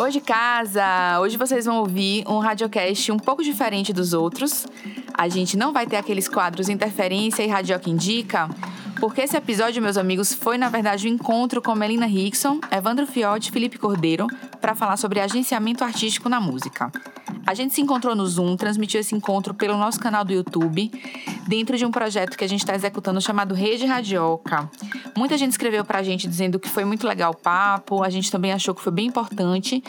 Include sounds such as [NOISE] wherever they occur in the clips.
Hoje casa, hoje vocês vão ouvir um radiocast um pouco diferente dos outros. A gente não vai ter aqueles quadros Interferência e Radioca Indica, porque esse episódio, meus amigos, foi na verdade um encontro com Melina Rickson, Evandro Fiotti e Felipe Cordeiro para falar sobre agenciamento artístico na música. A gente se encontrou no Zoom, transmitiu esse encontro pelo nosso canal do YouTube, dentro de um projeto que a gente está executando chamado Rede Radioca. Muita gente escreveu para a gente dizendo que foi muito legal o papo, a gente também achou que foi bem importante,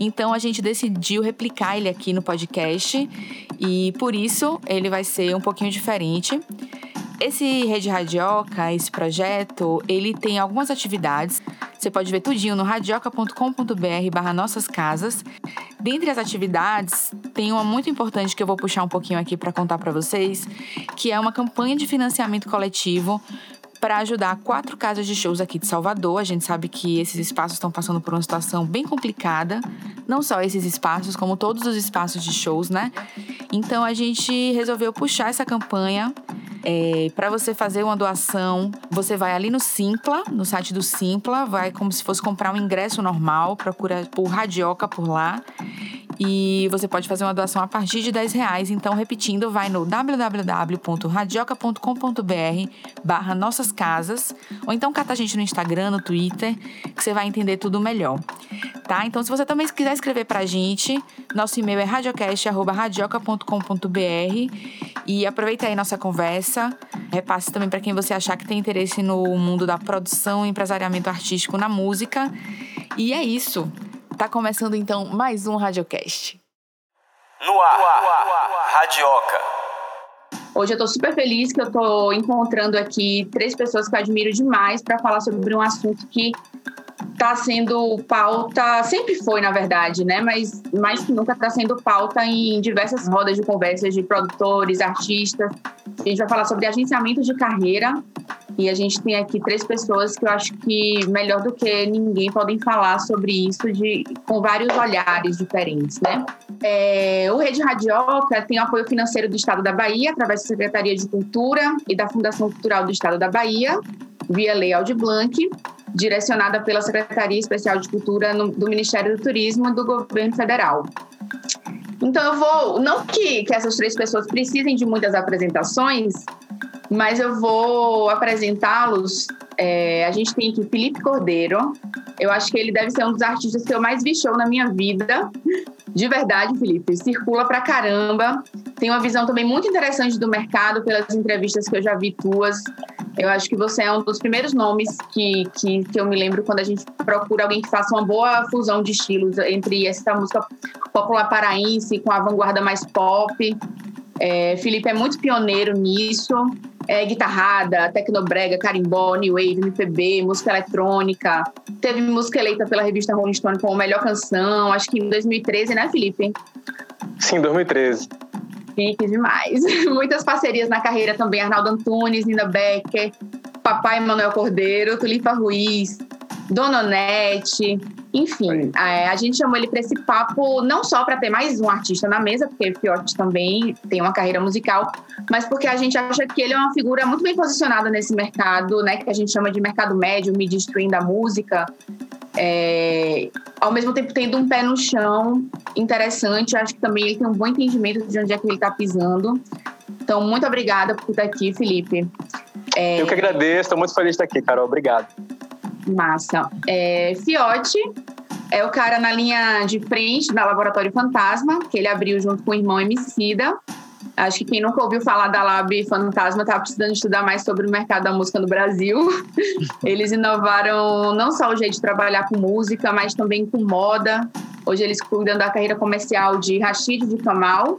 então a gente decidiu replicar ele aqui no podcast e por isso ele vai ser um pouquinho diferente. Esse Rede Radioca, esse projeto, ele tem algumas atividades. Você pode ver tudinho no radioca.com.br barra nossas casas. Dentre as atividades, tem uma muito importante que eu vou puxar um pouquinho aqui para contar para vocês, que é uma campanha de financiamento coletivo para ajudar quatro casas de shows aqui de Salvador. A gente sabe que esses espaços estão passando por uma situação bem complicada, não só esses espaços, como todos os espaços de shows, né? Então a gente resolveu puxar essa campanha é, para você fazer uma doação, você vai ali no Simpla, no site do Simpla, vai como se fosse comprar um ingresso normal, procura por Radioca por lá. E você pode fazer uma doação a partir de 10 reais. Então, repetindo, vai no www.radioca.com.br barra nossas casas. Ou então cata a gente no Instagram, no Twitter, que você vai entender tudo melhor. Tá? Então, se você também quiser escrever pra gente, nosso e-mail é radiocast.radioca.com.br e aproveita aí nossa conversa. Repasse também para quem você achar que tem interesse no mundo da produção e empresariamento artístico na música. E é isso. Tá começando então mais um Radiocast. No ar, no ar, Radioca. Hoje eu tô super feliz que eu tô encontrando aqui três pessoas que eu admiro demais para falar sobre um assunto que está sendo pauta, sempre foi, na verdade, né? Mas mais que nunca está sendo pauta em diversas rodas de conversas de produtores, artistas. A gente vai falar sobre agenciamento de carreira e a gente tem aqui três pessoas que eu acho que melhor do que ninguém podem falar sobre isso de, com vários olhares diferentes, né? É, o Rede Radioca tem apoio financeiro do Estado da Bahia, através da Secretaria de Cultura e da Fundação Cultural do Estado da Bahia, via Lei Aldir Blanc, direcionada pela Secretaria Especial de Cultura no, do Ministério do Turismo do Governo Federal. Então eu vou, não que, que essas três pessoas precisem de muitas apresentações, mas eu vou apresentá-los. É, a gente tem aqui Felipe Cordeiro. Eu acho que ele deve ser um dos artistas que eu mais vi show na minha vida. De verdade, Felipe. Circula pra caramba. Tem uma visão também muito interessante do mercado pelas entrevistas que eu já vi tuas. Eu acho que você é um dos primeiros nomes que, que, que eu me lembro quando a gente procura alguém que faça uma boa fusão de estilos entre essa música popular paraense com a vanguarda mais pop. É, Felipe é muito pioneiro nisso. É, guitarrada, tecnobrega, carimbó, new wave, MPB, música eletrônica. Teve música eleita pela revista Rolling Stone como melhor canção, acho que em 2013, né, Felipe? Sim, 2013. Chique demais. [LAUGHS] Muitas parcerias na carreira também. Arnaldo Antunes, Nina Becker, Papai Manuel Cordeiro, Tulipa Ruiz, Dona Onete. Enfim, é, a gente chamou ele para esse papo não só para ter mais um artista na mesa, porque o Fiote também tem uma carreira musical, mas porque a gente acha que ele é uma figura muito bem posicionada nesse mercado, né, que a gente chama de mercado médio, mid-stream da música. É, ao mesmo tempo tendo um pé no chão interessante, acho que também ele tem um bom entendimento de onde é que ele está pisando. Então, muito obrigada por estar aqui, Felipe. É... Eu que agradeço, estou muito feliz de estar aqui, Carol. Obrigado. Massa. É, Fiote é o cara na linha de frente da Laboratório Fantasma, que ele abriu junto com o irmão Emicida. Acho que quem nunca ouviu falar da Lab Fantasma está precisando estudar mais sobre o mercado da música no Brasil. [LAUGHS] Eles inovaram não só o jeito de trabalhar com música, mas também com moda. Hoje eles cuidam da carreira comercial de Rashid de Kamal,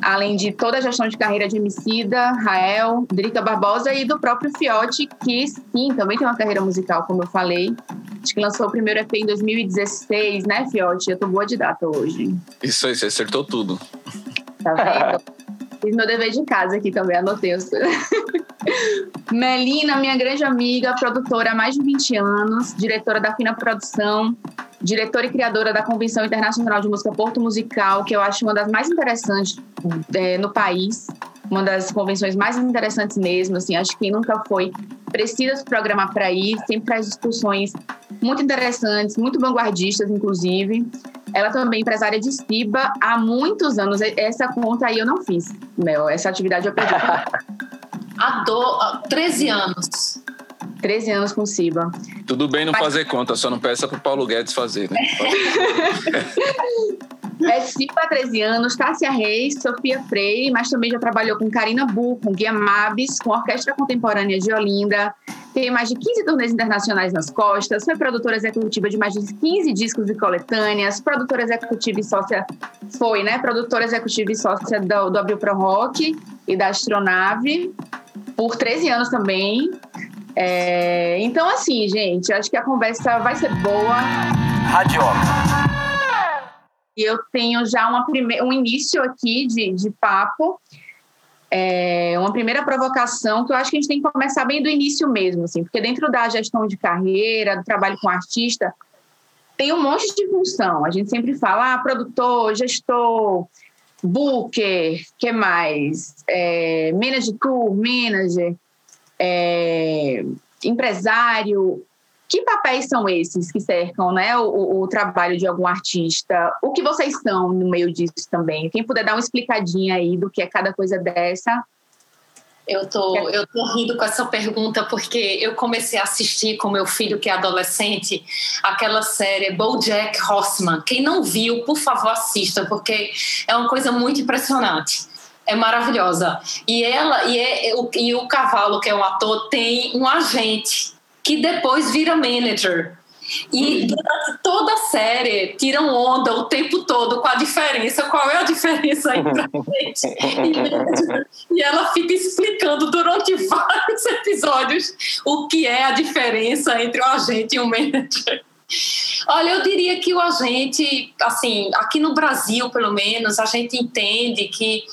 além de toda a gestão de carreira de Emicida, Rael, Drica Barbosa e do próprio Fiote, que sim, também tem uma carreira musical, como eu falei. Acho que lançou o primeiro EP em 2016, né, Fiote? Eu tô boa de data hoje. Isso aí, você acertou tudo. Tá vendo? [LAUGHS] Fiz meu dever de casa aqui também, anotei as. [LAUGHS] Melina, minha grande amiga, produtora há mais de 20 anos, diretora da Fina Produção, diretora e criadora da Convenção Internacional de Música Porto Musical, que eu acho uma das mais interessantes é, no país, uma das convenções mais interessantes mesmo, assim, acho que quem nunca foi precisa se programar para ir, sempre traz discussões muito interessantes, muito vanguardistas, inclusive. Ela também é empresária de Ciba há muitos anos. Essa conta aí eu não fiz, Mel. Essa atividade eu perdi. há do... 13 anos. 13 anos com Ciba. Tudo bem não Mas... fazer conta, só não peça para o Paulo Guedes fazer, né? [LAUGHS] É Ciba há 13 anos, Tássia Reis, Sofia Freire, mas também já trabalhou com Karina Bu, com Guia Mabes, com a Orquestra Contemporânea de Olinda. Tem mais de 15 turnês internacionais nas costas, foi produtora executiva de mais de 15 discos e coletâneas, produtora executiva e sócia, foi, né? Produtora executiva e sócia do, do Abril Pro Rock e da Astronave, por 13 anos também. É, então, assim, gente, acho que a conversa vai ser boa. Radioca. E eu tenho já uma prime... um início aqui de, de papo, é uma primeira provocação que eu acho que a gente tem que começar bem do início mesmo, assim, porque dentro da gestão de carreira, do trabalho com artista, tem um monte de função. A gente sempre fala, ah, produtor, gestor, booker, que mais? É, manager tour, manager, é, empresário. Que papéis são esses que cercam né, o, o, trabalho de algum artista? O que vocês são no meio disso também? Quem puder dar uma explicadinha aí do que é cada coisa dessa, eu tô, eu tô rindo com essa pergunta porque eu comecei a assistir com meu filho que é adolescente aquela série BoJack Horseman. Quem não viu, por favor, assista porque é uma coisa muito impressionante. É maravilhosa. E ela e, é, e o cavalo que é um ator tem um agente que depois vira manager. E durante toda a série tiram onda o tempo todo com a diferença, qual é a diferença entre a gente e manager. E ela fica explicando durante [LAUGHS] vários episódios o que é a diferença entre o agente e o manager. Olha, eu diria que o agente, assim, aqui no Brasil, pelo menos, a gente entende que,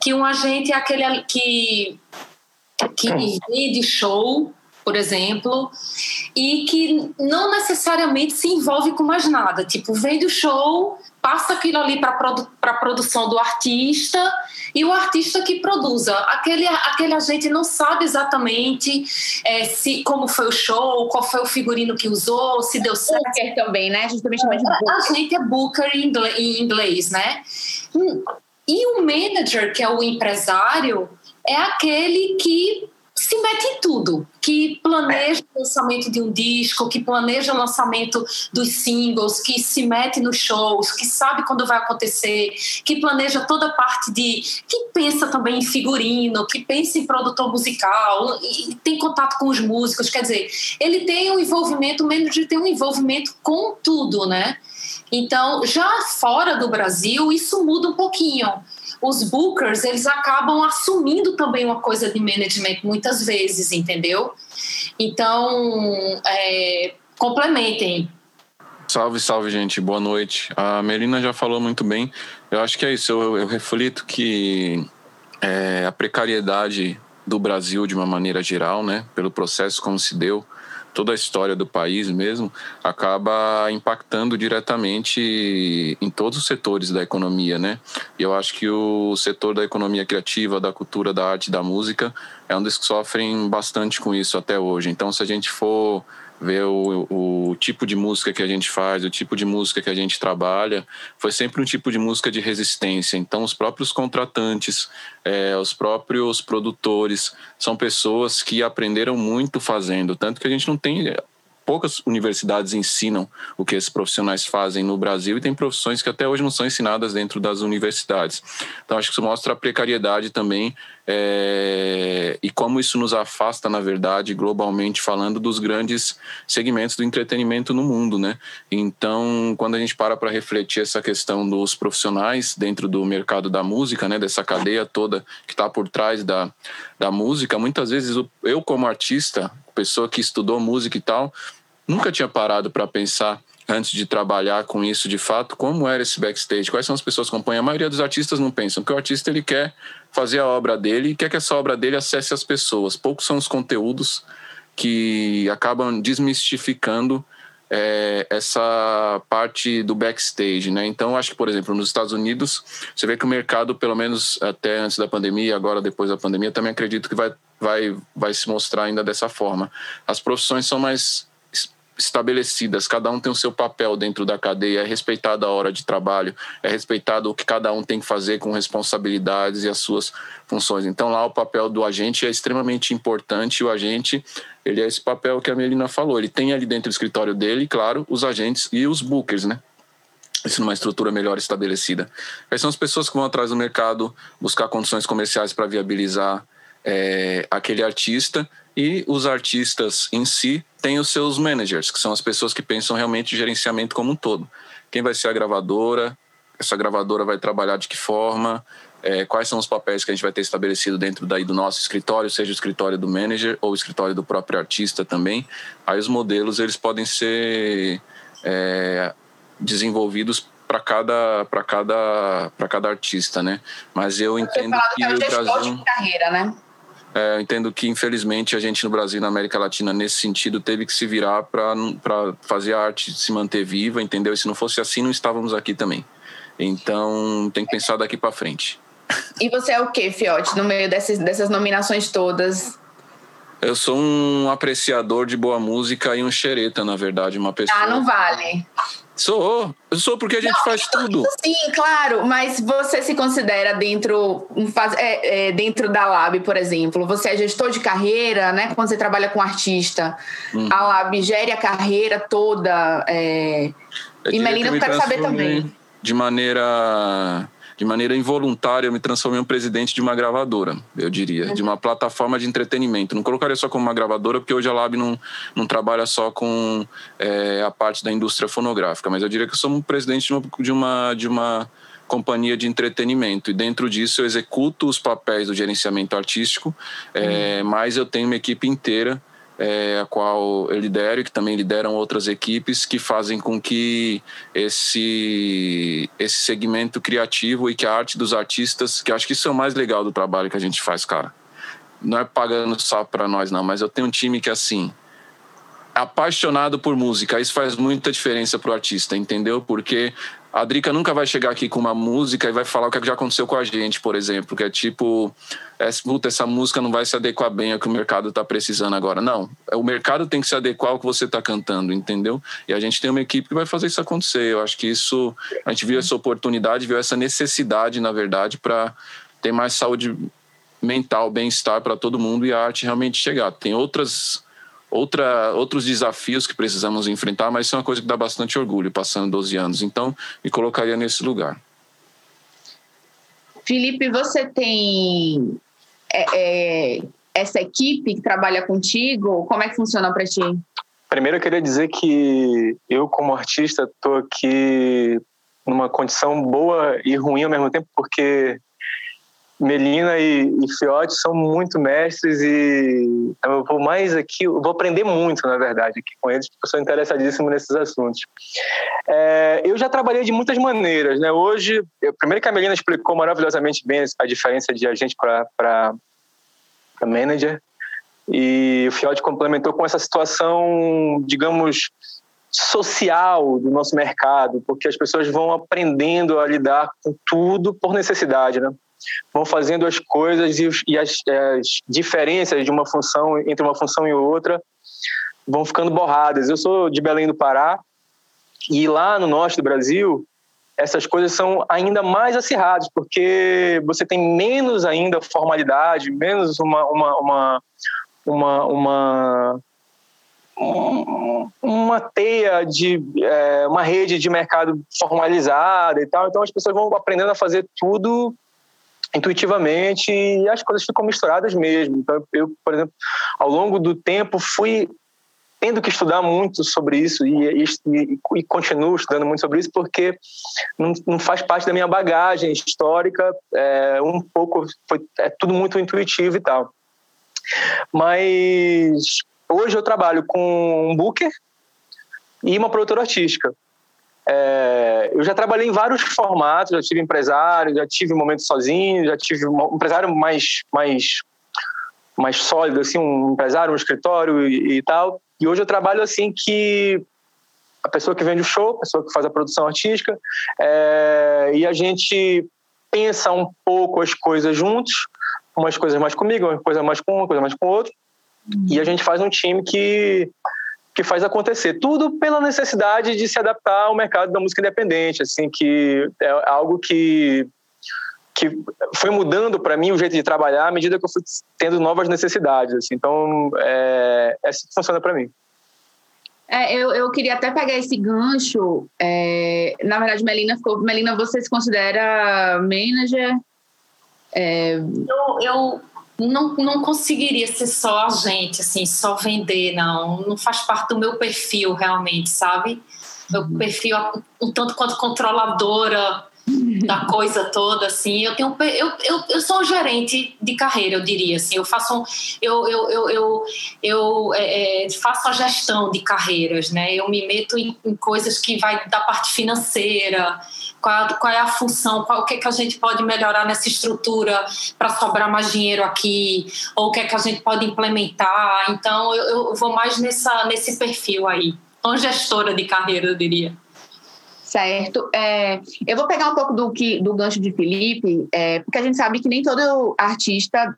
que um agente é aquele que, que vende show por exemplo, e que não necessariamente se envolve com mais nada. Tipo, vem do show, passa aquilo ali para produ a produção do artista e o artista que produza. Aquele, aquele agente não sabe exatamente é, se como foi o show, qual foi o figurino que usou, se deu certo. Booker também, né? A gente também chama de booker. A gente é booker em inglês, em inglês né? E o manager, que é o empresário, é aquele que se mete em tudo, que planeja o lançamento de um disco, que planeja o lançamento dos singles, que se mete nos shows, que sabe quando vai acontecer, que planeja toda a parte de. que pensa também em figurino, que pensa em produtor musical, e tem contato com os músicos. Quer dizer, ele tem um envolvimento, o manager tem um envolvimento com tudo, né? Então, já fora do Brasil, isso muda um pouquinho os bookers eles acabam assumindo também uma coisa de management muitas vezes, entendeu? Então, é, complementem. Salve, salve, gente. Boa noite. A Melina já falou muito bem. Eu acho que é isso. Eu, eu reflito que é, a precariedade do Brasil, de uma maneira geral, né, pelo processo como se deu, toda a história do país mesmo, acaba impactando diretamente em todos os setores da economia, né? E eu acho que o setor da economia criativa, da cultura, da arte, da música é um dos que sofrem bastante com isso até hoje. Então, se a gente for ver o, o, tipo de música que a gente faz, o tipo de música que a gente trabalha, foi sempre um tipo de música de resistência. Então, os próprios contratantes, é, os próprios produtores, são pessoas que aprenderam muito fazendo. Tanto que a gente não tem poucas universidades ensinam o que esses profissionais fazem no Brasil e tem profissões que até hoje não são ensinadas dentro das universidades. Então, acho que isso mostra a precariedade também é, e como isso nos afasta, na verdade, globalmente falando, dos grandes segmentos do entretenimento no mundo, né? Então, quando a gente para para refletir essa questão dos profissionais dentro do mercado da música, né, dessa cadeia toda que está por trás da, da música, muitas vezes eu, como artista, pessoa que estudou música e tal, nunca tinha parado para pensar antes de trabalhar com isso de fato, como era esse backstage, quais são as pessoas que acompanham. A maioria dos artistas não pensam, porque o artista ele quer fazer a obra dele e quer que essa obra dele acesse as pessoas. Poucos são os conteúdos que acabam desmistificando é, essa parte do backstage, né? Então, acho que, por exemplo, nos Estados Unidos, você vê que o mercado, pelo menos até antes da pandemia, agora depois da pandemia, também acredito que vai, vai, vai se mostrar ainda dessa forma. As profissões são mais estabelecidas, cada um tem o seu papel dentro da cadeia, é respeitada a hora de trabalho, é respeitado o que cada um tem que fazer com responsabilidades e as suas funções. Então lá o papel do agente é extremamente importante, o agente, ele é esse papel que a Melina falou, ele tem ali dentro do escritório dele, claro, os agentes e os bookers, né? Isso numa estrutura melhor estabelecida. Aí são as pessoas que vão atrás do mercado buscar condições comerciais para viabilizar é, aquele artista e os artistas em si têm os seus managers, que são as pessoas que pensam realmente o gerenciamento como um todo. Quem vai ser a gravadora? Essa gravadora vai trabalhar de que forma? É, quais são os papéis que a gente vai ter estabelecido dentro daí do nosso escritório, seja o escritório do manager ou o escritório do próprio artista também. Aí os modelos eles podem ser é, desenvolvidos para cada para cada para cada artista, né? Mas eu entendo que, o Brasil de carreira, né? É, eu entendo que, infelizmente, a gente no Brasil e na América Latina, nesse sentido, teve que se virar para fazer a arte se manter viva, entendeu? E se não fosse assim, não estávamos aqui também. Então, tem que pensar daqui para frente. E você é o que, Fiote, no meio dessas, dessas nominações todas? Eu sou um apreciador de boa música e um xereta, na verdade, uma pessoa. Ah, não vale. Sou, eu sou porque a gente não, faz isso, tudo. Sim, claro, mas você se considera dentro, é, é, dentro da Lab, por exemplo, você é gestor de carreira, né? Quando você trabalha com artista, uhum. a Lab gere a carreira toda. É... E Melina, eu quero saber também. De maneira de maneira involuntária, eu me transformei em um presidente de uma gravadora, eu diria, de uma plataforma de entretenimento. Não colocaria só como uma gravadora, porque hoje a Lab não, não trabalha só com é, a parte da indústria fonográfica, mas eu diria que eu sou um presidente de uma, de uma, de uma companhia de entretenimento e dentro disso eu executo os papéis do gerenciamento artístico, é, mas eu tenho uma equipe inteira é, a qual eu lidero e que também lideram outras equipes que fazem com que esse, esse segmento criativo e que a arte dos artistas, que acho que isso é o mais legal do trabalho que a gente faz, cara. Não é pagando só para nós, não, mas eu tenho um time que, assim, apaixonado por música. Isso faz muita diferença pro artista, entendeu? Porque a Drica nunca vai chegar aqui com uma música e vai falar o que já aconteceu com a gente, por exemplo, que é tipo, é, puta, essa música não vai se adequar bem ao que o mercado está precisando agora. Não, o mercado tem que se adequar ao que você está cantando, entendeu? E a gente tem uma equipe que vai fazer isso acontecer. Eu acho que isso, a gente viu essa oportunidade, viu essa necessidade, na verdade, para ter mais saúde mental, bem-estar para todo mundo e a arte realmente chegar. Tem outras outra, outros desafios que precisamos enfrentar, mas isso é uma coisa que dá bastante orgulho, passando 12 anos. Então, me colocaria nesse lugar. Felipe, você tem é, é, essa equipe que trabalha contigo? Como é que funciona para ti? Primeiro, eu queria dizer que eu, como artista, estou aqui numa condição boa e ruim ao mesmo tempo, porque Melina e, e Fiote são muito mestres e eu vou mais aqui, eu vou aprender muito, na verdade, aqui com eles, porque eu sou interessadíssimo nesses assuntos. É, eu já trabalhei de muitas maneiras, né? Hoje, eu, primeiro que a Melina explicou maravilhosamente bem a diferença de agente para manager, e o Fiote complementou com essa situação, digamos, social do nosso mercado, porque as pessoas vão aprendendo a lidar com tudo por necessidade, né? Vão fazendo as coisas e, e as, as, diferenças de uma função entre uma função e outra vão ficando borradas. Eu sou de Belém do Pará e lá no norte do Brasil essas coisas são ainda mais acirradas porque você tem menos ainda formalidade, menos uma uma uma uma, uma uma teia de é, uma rede de mercado formalizada e tal então as pessoas vão aprendendo a fazer tudo intuitivamente e as coisas ficam misturadas mesmo. Então, eu, por exemplo, ao longo do tempo fui tendo que estudar muito sobre isso e, e, e continuo estudando muito sobre isso porque não, não faz parte da minha bagagem histórica, é, um pouco, foi, é tudo muito intuitivo e tal. Mas hoje eu trabalho com um booker e uma produtora artística. É, eu já trabalhei em vários formatos, já tive empresário, já tive momentos sozinho, já tive um empresário mais, mais, mais sólido, assim, um empresário, um escritório e, e tal. E hoje eu trabalho assim que a pessoa que vende o show, a pessoa que faz a produção artística, é, e a gente pensa um pouco as coisas juntos, umas coisas mais comigo, uma coisa mais com um, uma coisa mais com outro, e a gente faz um time que que faz acontecer. Tudo pela necessidade de se adaptar ao mercado da música independente, assim, que é algo que que foi mudando para mim o jeito de trabalhar à medida que eu fui tendo novas necessidades. Assim. Então, é, é assim que funciona para mim. É, eu, eu queria até pegar esse gancho. É, na verdade, Melina ficou. Melina, você se considera manager? É... Eu, eu não, não conseguiria ser só agente, assim, só vender, não. Não faz parte do meu perfil, realmente, sabe? Meu uhum. perfil um tanto quanto controladora [LAUGHS] da coisa toda, assim. Eu tenho eu, eu, eu sou um gerente de carreira, eu diria assim. Eu faço um, eu, eu, eu, eu, eu é, é, faço a gestão de carreiras, né? Eu me meto em, em coisas que vai da parte financeira, qual, qual é a função, qual, o que, é que a gente pode melhorar nessa estrutura para sobrar mais dinheiro aqui, ou o que é que a gente pode implementar. Então, eu, eu vou mais nessa, nesse perfil aí. Uma gestora de carreira, eu diria. Certo. É, eu vou pegar um pouco do, que, do gancho de Felipe, é, porque a gente sabe que nem todo artista,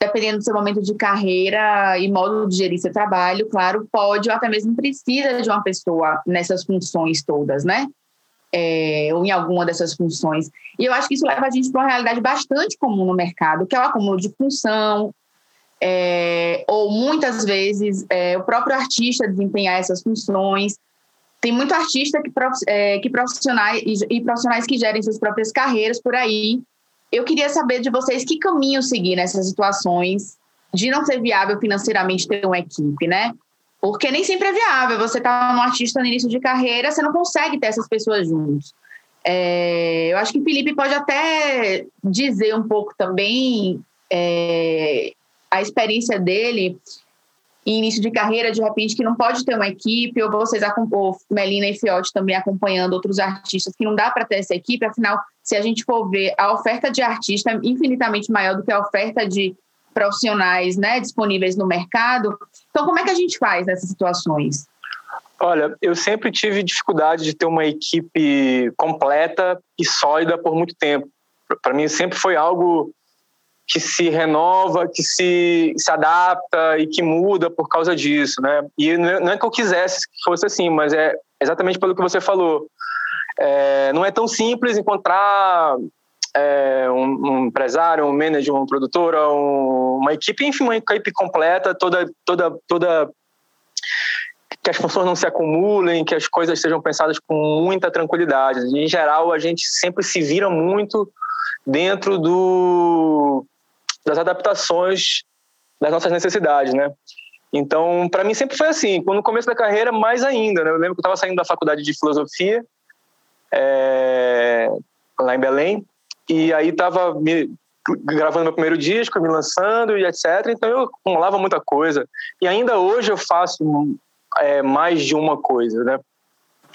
dependendo do seu momento de carreira e modo de gerir seu trabalho, claro, pode ou até mesmo precisa de uma pessoa nessas funções todas, né? É, ou em alguma dessas funções. E eu acho que isso leva a gente para uma realidade bastante comum no mercado, que é o acúmulo de função, é, ou muitas vezes é, o próprio artista desempenhar essas funções. Tem muito artista que, é, que profissionais e, profissionais que gerem suas próprias carreiras por aí. Eu queria saber de vocês que caminho seguir nessas situações de não ser viável financeiramente ter uma equipe, né? Porque nem sempre é viável. Você tá um artista no início de carreira, você não consegue ter essas pessoas juntos. É, eu acho que o Felipe pode até dizer um pouco também é, a experiência dele em início de carreira, de repente, que não pode ter uma equipe, ou vocês, ou Melina e Fiote também acompanhando outros artistas, que não dá para ter essa equipe, afinal, se a gente for ver, a oferta de artista é infinitamente maior do que a oferta de profissionais né, disponíveis no mercado. Então, como é que a gente faz nessas situações? Olha, eu sempre tive dificuldade de ter uma equipe completa e sólida por muito tempo. Para mim, sempre foi algo que se renova, que se, se adapta e que muda por causa disso, né? E não é que eu quisesse que fosse assim, mas é exatamente pelo que você falou. É, não é tão simples encontrar é, um, um, empresário, um manager, uma produtora, um, uma equipe, enfim, uma equipe completa, toda, toda, toda que as funções não se acumulem, que as coisas sejam pensadas com muita tranquilidade. Em geral, a gente sempre se vira muito dentro do das adaptações das nossas necessidades, né? Então, para mim sempre foi assim. No começo da carreira, mais ainda. Né? Eu lembro que eu estava saindo da faculdade de filosofia é, lá em Belém e aí estava gravando meu primeiro disco, me lançando e etc. Então eu acumulava muita coisa e ainda hoje eu faço é, mais de uma coisa, né?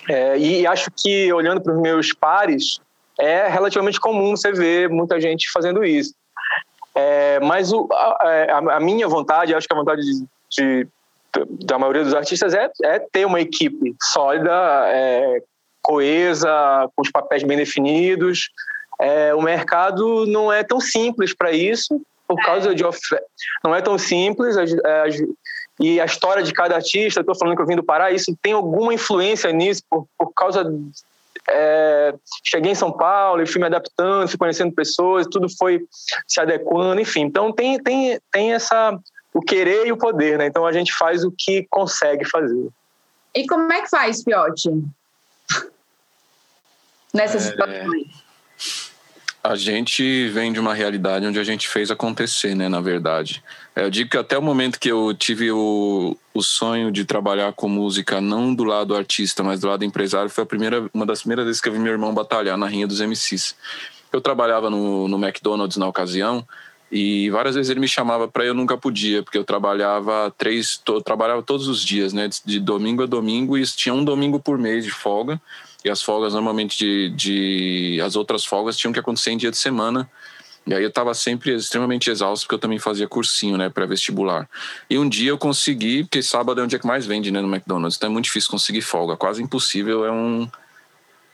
É, e acho que olhando para os meus pares é relativamente comum você ver muita gente fazendo isso. É, mas o, a, a, minha vontade, acho que a vontade de, de, da maioria dos artistas é, é ter uma equipe sólida, é, coesa, com os papéis bem definidos. É, o mercado não é tão simples para isso, por é. causa de oferta. Não é tão simples. e a história de cada artista, estou falando que eu vim do Pará, isso tem alguma influência nisso, por, por causa é, cheguei em São Paulo e fui me adaptando, fui conhecendo pessoas, tudo foi se adequando, enfim. Então tem, tem, tem essa o querer e o poder, né? Então a gente faz o que consegue fazer. E como é que faz, Fiote? Nessas é... situações? A gente vem de uma realidade onde a gente fez acontecer, né? Na verdade. É, eu digo que até o momento que eu tive o, o sonho de trabalhar com música, não do lado artista, mas do lado empresário, foi a primeira, uma das primeiras vezes que eu vi meu irmão batalhar na rinha dos MCs. Eu trabalhava no, no McDonald's na ocasião e várias vezes ele me chamava para eu nunca podia, porque eu trabalhava três, to, trabalhava todos os dias, né? De domingo a domingo e tinha um domingo por mês de folga e as folgas normalmente de, de as outras folgas tinham que acontecer em dia de semana. E aí eu estava sempre extremamente exausto porque eu também fazia cursinho, né, pré-vestibular. E um dia eu consegui, porque sábado é um dia que mais vende, né, no McDonald's. Então é muito difícil conseguir folga, quase impossível, é um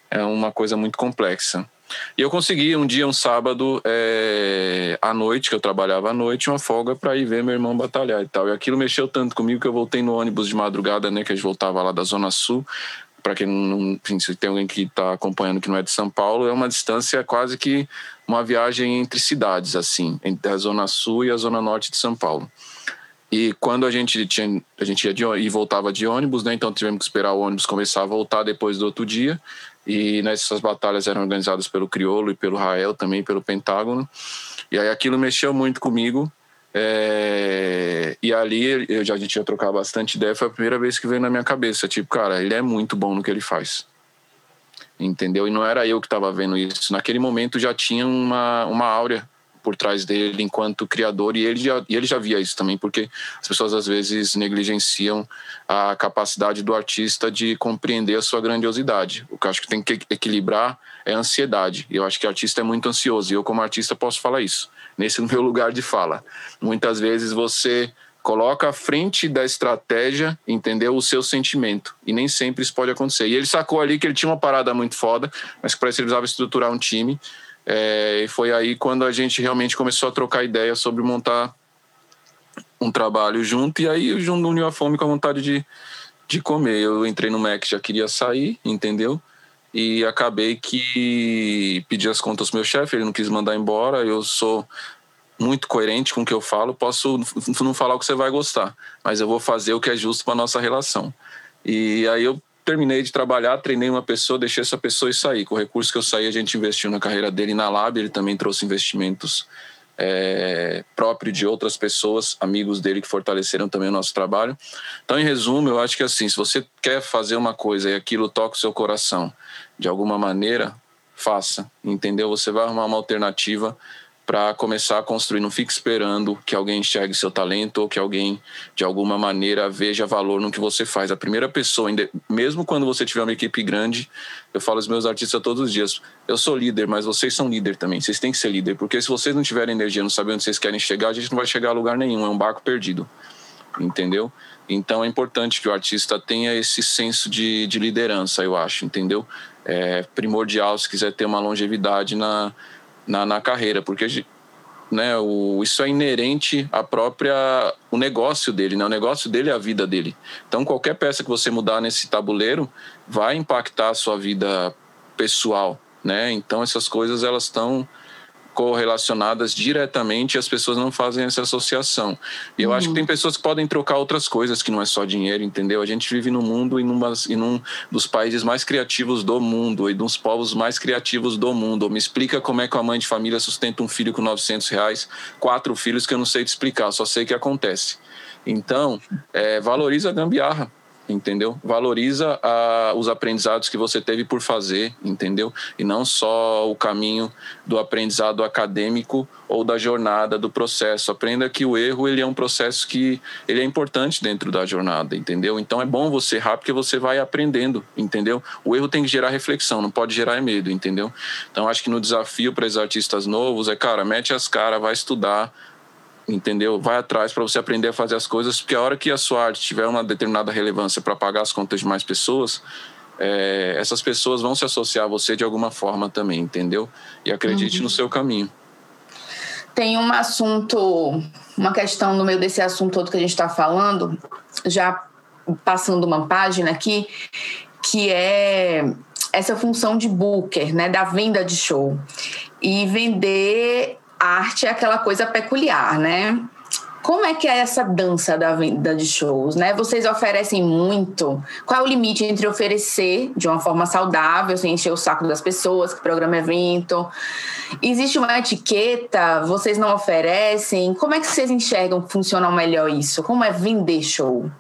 é uma coisa muito complexa. E eu consegui um dia, um sábado, é, à noite, que eu trabalhava à noite, uma folga para ir ver meu irmão batalhar e tal. E aquilo mexeu tanto comigo que eu voltei no ônibus de madrugada, né? Que a gente voltava lá da Zona Sul. Para quem não. Se tem alguém que está acompanhando que não é de São Paulo, é uma distância quase que uma viagem entre cidades, assim, entre a Zona Sul e a Zona Norte de São Paulo. E quando a gente tinha, a gente ia de, e voltava de ônibus, né? Então tivemos que esperar o ônibus começar a voltar depois do outro dia. E nessas batalhas eram organizadas pelo Criolo e pelo Rael, também pelo Pentágono. E aí aquilo mexeu muito comigo. É... E ali eu já tinha trocado bastante ideia. Foi a primeira vez que veio na minha cabeça. Tipo, cara, ele é muito bom no que ele faz. Entendeu? E não era eu que estava vendo isso. Naquele momento já tinha uma, uma áurea por trás dele enquanto criador e ele já, e ele já via isso também, porque as pessoas às vezes negligenciam a capacidade do artista de compreender a sua grandiosidade. O que eu acho que tem que equilibrar é a ansiedade. Eu acho que o artista é muito ansioso e eu como artista posso falar isso. Nesse [LAUGHS] meu lugar de fala. Muitas vezes você coloca à frente da estratégia, entendeu? O seu sentimento. E nem sempre isso pode acontecer. E ele sacou ali que ele tinha uma parada muito foda, mas que parece que ele precisava estruturar um time. É, e foi aí quando a gente realmente começou a trocar ideia sobre montar um trabalho junto. E aí Junto uniu a fome com a vontade de, de comer. Eu entrei no Mac, já queria sair, entendeu? E acabei que pedi as contas pro meu chefe, ele não quis mandar embora. Eu sou muito coerente com o que eu falo. Posso não falar o que você vai gostar, mas eu vou fazer o que é justo para nossa relação. E aí eu terminei de trabalhar, treinei uma pessoa, deixei essa pessoa e saí. Com o recurso que eu saí, a gente investiu na carreira dele na Lab, ele também trouxe investimentos é, próprios de outras pessoas, amigos dele que fortaleceram também o nosso trabalho. Então, em resumo, eu acho que assim, se você quer fazer uma coisa e aquilo toca o seu coração de alguma maneira, faça, entendeu? Você vai arrumar uma alternativa para começar a construir. Não fique esperando que alguém enxergue seu talento ou que alguém, de alguma maneira, veja valor no que você faz. A primeira pessoa, mesmo quando você tiver uma equipe grande, eu falo aos meus artistas todos os dias: eu sou líder, mas vocês são líder também. Vocês têm que ser líder, porque se vocês não tiverem energia, não sabem onde vocês querem chegar, a gente não vai chegar a lugar nenhum. É um barco perdido. Entendeu? Então é importante que o artista tenha esse senso de, de liderança, eu acho, entendeu? É primordial se quiser ter uma longevidade na, na, na carreira, porque né, o, isso é inerente à própria o negócio dele, né? O negócio dele é a vida dele. Então qualquer peça que você mudar nesse tabuleiro vai impactar a sua vida pessoal, né? Então essas coisas elas estão correlacionadas diretamente e as pessoas não fazem essa associação. E eu uhum. acho que tem pessoas que podem trocar outras coisas que não é só dinheiro, entendeu? A gente vive num mundo e, numa, e num dos países mais criativos do mundo e dos povos mais criativos do mundo. Me explica como é que uma mãe de família sustenta um filho com 900 reais, quatro filhos que eu não sei te explicar, só sei que acontece. Então, é, valoriza a gambiarra entendeu? Valoriza a, os aprendizados que você teve por fazer, entendeu? E não só o caminho do aprendizado acadêmico ou da jornada do processo. Aprenda que o erro ele é um processo que ele é importante dentro da jornada, entendeu? Então é bom você errar porque você vai aprendendo, entendeu? O erro tem que gerar reflexão, não pode gerar medo, entendeu? Então acho que no desafio para os artistas novos é, cara, mete as caras, vai estudar, entendeu? Vai atrás para você aprender a fazer as coisas, porque a hora que a sua arte tiver uma determinada relevância para pagar as contas de mais pessoas, é, essas pessoas vão se associar a você de alguma forma também, entendeu? E acredite uhum. no seu caminho. Tem um assunto, uma questão no meio desse assunto todo que a gente está falando, já passando uma página aqui, que é essa função de booker, né, da venda de show. E vender arte é aquela coisa peculiar, né? Como é que é essa dança da venda de shows, né? Vocês oferecem muito. Qual é o limite entre oferecer de uma forma saudável, sem encher o saco das pessoas que programa evento? Existe uma etiqueta? Vocês não oferecem? Como é que vocês enxergam que funciona melhor isso? Como é vender show?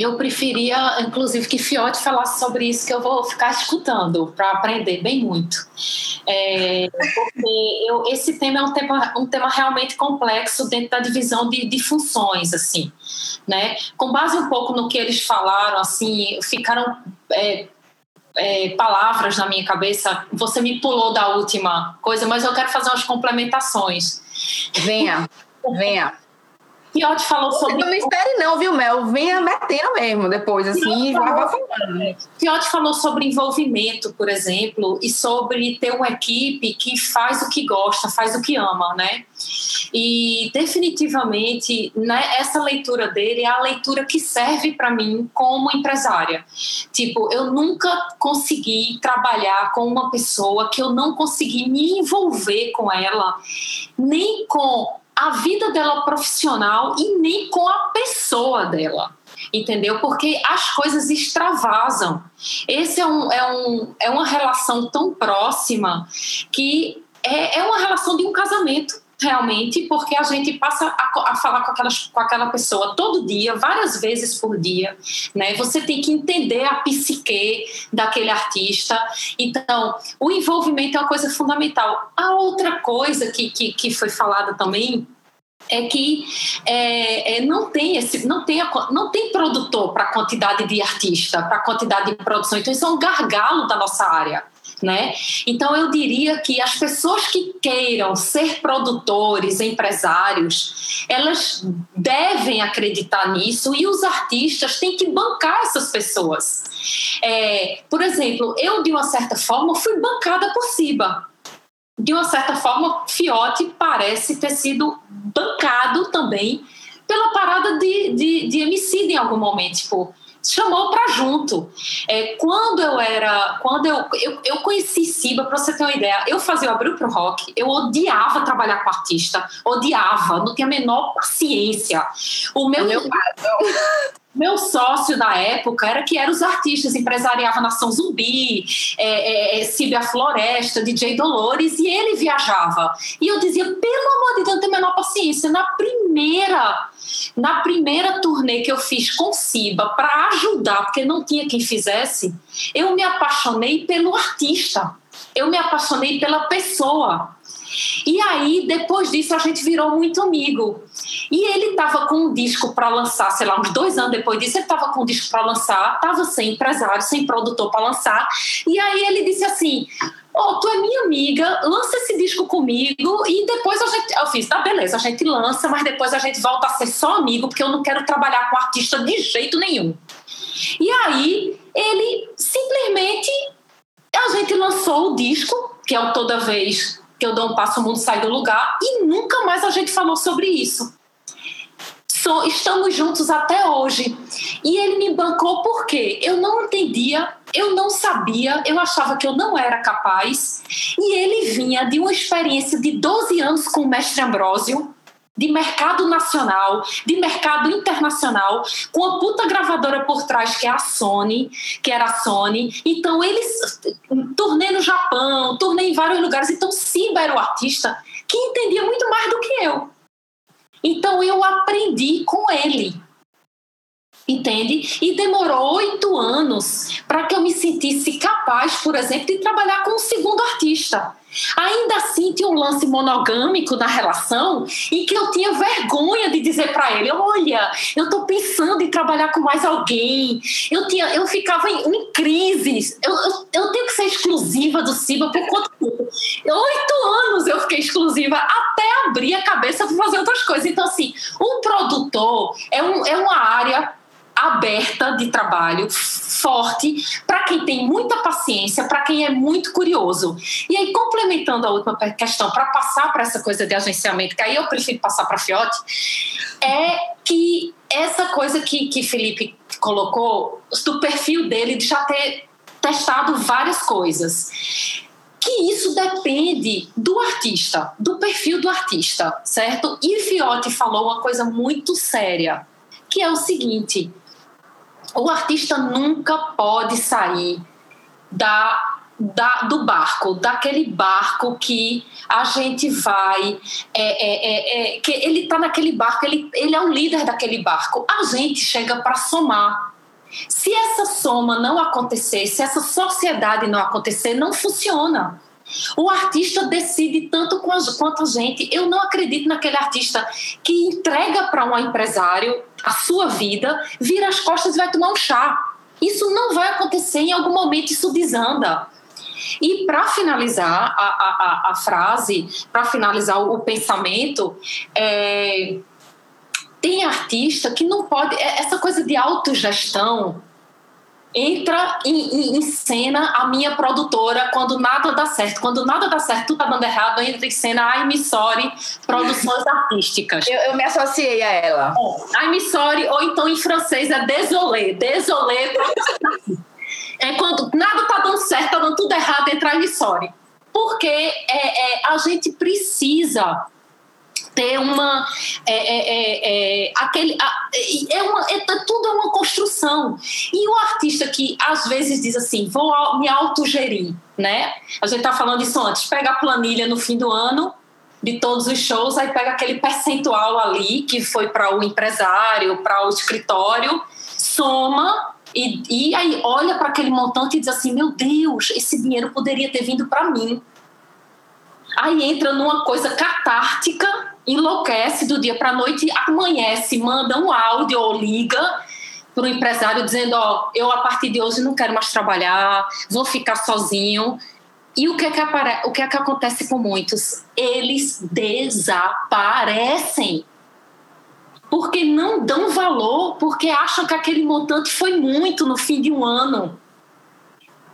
Eu preferia, inclusive, que Fiote falasse sobre isso, que eu vou ficar escutando para aprender bem muito. É, porque eu, esse tema é um tema, um tema realmente complexo dentro da divisão de, de funções, assim, né? Com base um pouco no que eles falaram, assim, ficaram é, é, palavras na minha cabeça. Você me pulou da última coisa, mas eu quero fazer umas complementações. Venha, venha. Fiote falou sobre. Não me espere, não, viu, Mel? Venha metendo mesmo depois, assim, já vai falando. Fiote falou sobre envolvimento, por exemplo, e sobre ter uma equipe que faz o que gosta, faz o que ama, né? E definitivamente, né, essa leitura dele é a leitura que serve para mim como empresária. Tipo, eu nunca consegui trabalhar com uma pessoa que eu não consegui me envolver com ela, nem com a vida dela profissional e nem com a pessoa dela. Entendeu? Porque as coisas extravasam. Esse é, um, é, um, é uma relação tão próxima que é, é uma relação de um casamento realmente, porque a gente passa a, a, falar com, aquelas, com aquela pessoa todo dia, várias vezes por dia, né? Você tem que entender a psique daquele artista. Então, o envolvimento é uma coisa fundamental. A outra coisa que, que, que foi falada também é que é, é, não tem esse, não tem, a, não tem produtor para a quantidade de artista, para a quantidade de produção. Então isso é um gargalo da nossa área né? Então eu diria que as pessoas que queiram ser produtores, empresários, elas devem acreditar nisso e os artistas têm que bancar essas pessoas. É, por exemplo, eu de uma certa forma fui bancada por Ciba. De uma certa forma, Fiote parece ter sido bancado também pela parada de, de, de MC em algum momento. Tipo, chamou para junto. É, quando eu era, quando eu, eu, eu conheci Siba, para você ter uma ideia, eu fazia o Abril pro Rock, eu odiava trabalhar com artista, odiava, não tinha a menor paciência. O meu, meu, [LAUGHS] meu sócio na época era que eram os artistas, empresariava Nação Zumbi, é, é, Cibia Floresta, DJ Dolores, e ele viajava. E eu dizia, pelo amor de Deus, não tem a menor paciência. Na primeira na primeira turnê que eu fiz com Siba para ajudar, porque não tinha quem fizesse, eu me apaixonei pelo artista. Eu me apaixonei pela pessoa. E aí, depois disso, a gente virou muito amigo. E ele estava com um disco para lançar, sei lá, uns dois anos depois disso, ele estava com um disco para lançar, estava sem empresário, sem produtor para lançar. E aí ele disse assim: oh, tu é minha amiga, lança esse disco comigo e depois a gente. Eu fiz, tá, beleza, a gente lança, mas depois a gente volta a ser só amigo, porque eu não quero trabalhar com artista de jeito nenhum. E aí ele simplesmente. A gente lançou o disco, que é o Toda Vez que eu dou um passo, o mundo sai do lugar, e nunca mais a gente falou sobre isso. So, estamos juntos até hoje. E ele me bancou porque eu não entendia, eu não sabia, eu achava que eu não era capaz. E ele vinha de uma experiência de 12 anos com o mestre Ambrósio, de mercado nacional, de mercado internacional, com a puta gravadora por trás, que é a Sony, que era a Sony. Então, eles turnê no Japão, turnê em vários lugares. Então, Simba era o artista que entendia muito mais do que eu. Então, eu aprendi com ele. Entende? E demorou oito anos para que eu me sentisse capaz, por exemplo, de trabalhar com um segundo artista. Ainda assim, tinha um lance monogâmico na relação em que eu tinha vergonha de dizer para ele: olha, eu estou pensando em trabalhar com mais alguém. Eu, tinha, eu ficava em, em crise. Eu, eu, eu, tenho que ser exclusiva do Ciba por quanto tempo? Oito anos eu fiquei exclusiva até abrir a cabeça para fazer outras coisas. Então, assim, o produtor é, um, é uma área aberta de trabalho, forte, para quem tem muita paciência, para quem é muito curioso. E aí, complementando a última questão, para passar para essa coisa de agenciamento, que aí eu prefiro passar para Fiote, é que essa coisa que, que Felipe colocou, do perfil dele, de já ter testado várias coisas que isso depende do artista, do perfil do artista, certo? E Fiote falou uma coisa muito séria, que é o seguinte: o artista nunca pode sair da, da, do barco, daquele barco que a gente vai. É, é, é, é que ele está naquele barco, ele, ele é o líder daquele barco. A gente chega para somar. Se essa soma não acontecer, se essa sociedade não acontecer, não funciona. O artista decide tanto quanto a gente. Eu não acredito naquele artista que entrega para um empresário a sua vida, vira as costas e vai tomar um chá. Isso não vai acontecer, em algum momento isso desanda. E para finalizar a, a, a, frase, para finalizar o pensamento, é, tem artista que não pode. é- Essa coisa de autogestão entra em, em- em cena a minha produtora quando nada dá certo. Quando nada dá certo, tudo tá dando errado, entra em cena a Sorry Produções [LAUGHS] Artísticas. Eu, eu me associei a ela. I'm sorry, ou então em francês é désolé. Désolé. É quando nada tá dando certo, tá dando tudo errado, entra I'm sorry. Porque é, é, a gente precisa ter uma é, é, é, é, aquele a- é, uma é, tudo é uma construção. E o artista que às vezes diz assim vou me autogerir né? A gente tá falando isso antes. Pega a planilha no fim do ano de todos os shows, aí pega aquele percentual ali que foi para o empresário, para o escritório, soma e, e aí olha para aquele montante e diz assim: meu Deus, esse dinheiro poderia ter vindo para mim. Aí entra numa coisa catártica, enlouquece do dia para noite, amanhece, manda um áudio ou liga para o empresário dizendo: Ó, eu a partir de hoje não quero mais trabalhar, vou ficar sozinho. E o que, é que apare... o que é que acontece com muitos? Eles desaparecem. Porque não dão valor, porque acham que aquele montante foi muito no fim de um ano.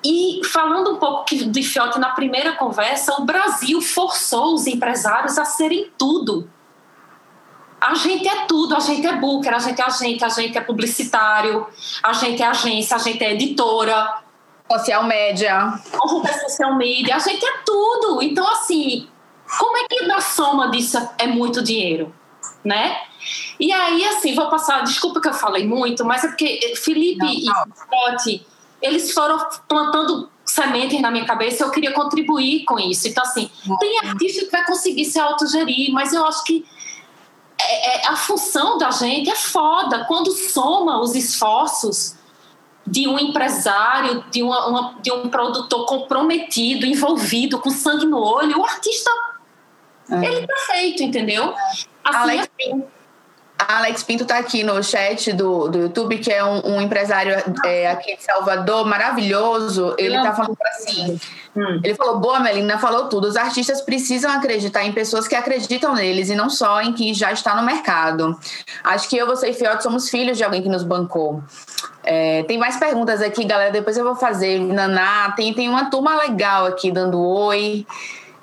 E falando um pouco do Fiote na primeira conversa, o Brasil forçou os empresários a serem tudo. A gente é tudo, a gente é booker, a gente é agente, a gente é publicitário, a gente é agência, a gente é editora, Social média. a é social media, a gente é tudo. Então, assim, como é que na soma disso é muito dinheiro, né? E aí, assim, vou passar, desculpa que eu falei muito, mas é porque Felipe Não, e não. Eles foram plantando sementes na minha cabeça e eu queria contribuir com isso. Então, assim, tem artista que vai conseguir se autogerir, mas eu acho que é- é- a função da gente é foda quando soma os esforços de um empresário, de, uma- uma- de um produtor comprometido, envolvido, com sangue no olho, o artista, É. ele tá feito, entendeu? Assim, Alex A Alex Pinto tá aqui no chat do, do YouTube, que é um, um empresário é, aqui de Salvador, maravilhoso. Ele tá falando assim. Hum. Ele falou, boa, Melina, falou tudo. Os artistas precisam acreditar em pessoas que acreditam neles e não só em quem já está no mercado. Acho que eu, você e Fiote somos filhos de alguém que nos bancou. É, tem mais perguntas aqui, galera. Depois eu vou fazer. Naná, tem, tem uma turma legal aqui dando oi.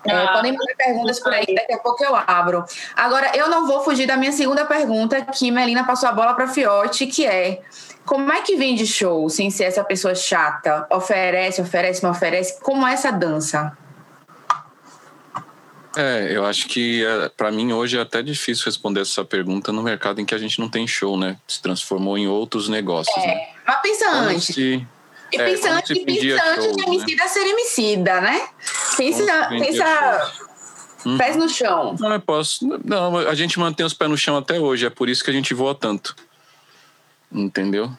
É, Ah, podem mandar perguntas por aí, daqui a pouco eu abro. Agora, eu não vou fugir da minha segunda pergunta, que Melina passou a bola para Fiote, que é como é que vende show sem ser essa pessoa chata? Oferece, oferece, não oferece? Como é essa dança? É, eu acho que para mim hoje é até difícil responder essa pergunta no mercado em que a gente não tem show, né? Se transformou em outros negócios. né? Mas pensa Como antes. se- E é, pensa como antes, se vendia pensa antes show, de né? ser emicida, né? Pensa, pensa Hum. pés no chão. Não, eu posso. Não, a gente mantém os pés no chão até hoje, é por isso que a gente voa tanto. Entendeu?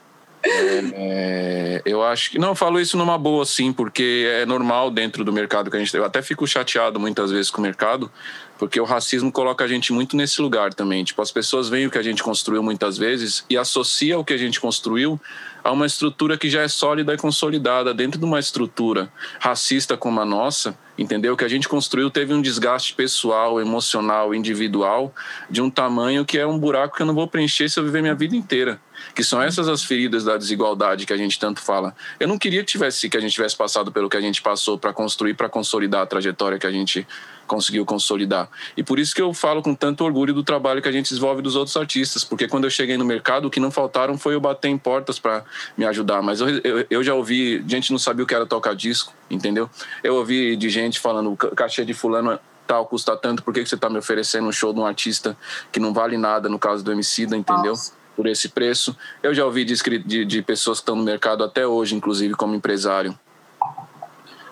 É, é, eu acho que. Não, eu falo isso numa boa, sim, porque é normal dentro do mercado que a gente. Eu até fico chateado muitas vezes com o mercado, porque o racismo coloca a gente muito nesse lugar também. Tipo, as pessoas veem o que a gente construiu muitas vezes e associa o que a gente construiu a uma estrutura que já é sólida e consolidada dentro de uma estrutura racista como a nossa, entendeu? Que a gente construiu teve um desgaste pessoal, emocional, individual de um tamanho que é um buraco que eu não vou preencher se eu viver minha vida inteira. Que são essas as feridas da desigualdade que a gente tanto fala. Eu não queria que tivesse que a gente tivesse passado pelo que a gente passou para construir, para consolidar a trajetória que a gente conseguiu consolidar. E por isso que eu falo com tanto orgulho do trabalho que a gente desenvolve dos outros artistas, porque quando eu cheguei no mercado, o que não faltaram foi eu bater em portas para me ajudar. Mas eu, eu, eu já ouvi, gente não sabia o que era tocar disco, entendeu? Eu ouvi de gente falando, cachê de fulano tal custa tanto, por que, que você está me oferecendo um show de um artista que não vale nada, no caso do Emicida, entendeu? Por esse preço. Eu já ouvi de, de, de pessoas que estão no mercado até hoje, inclusive como empresário,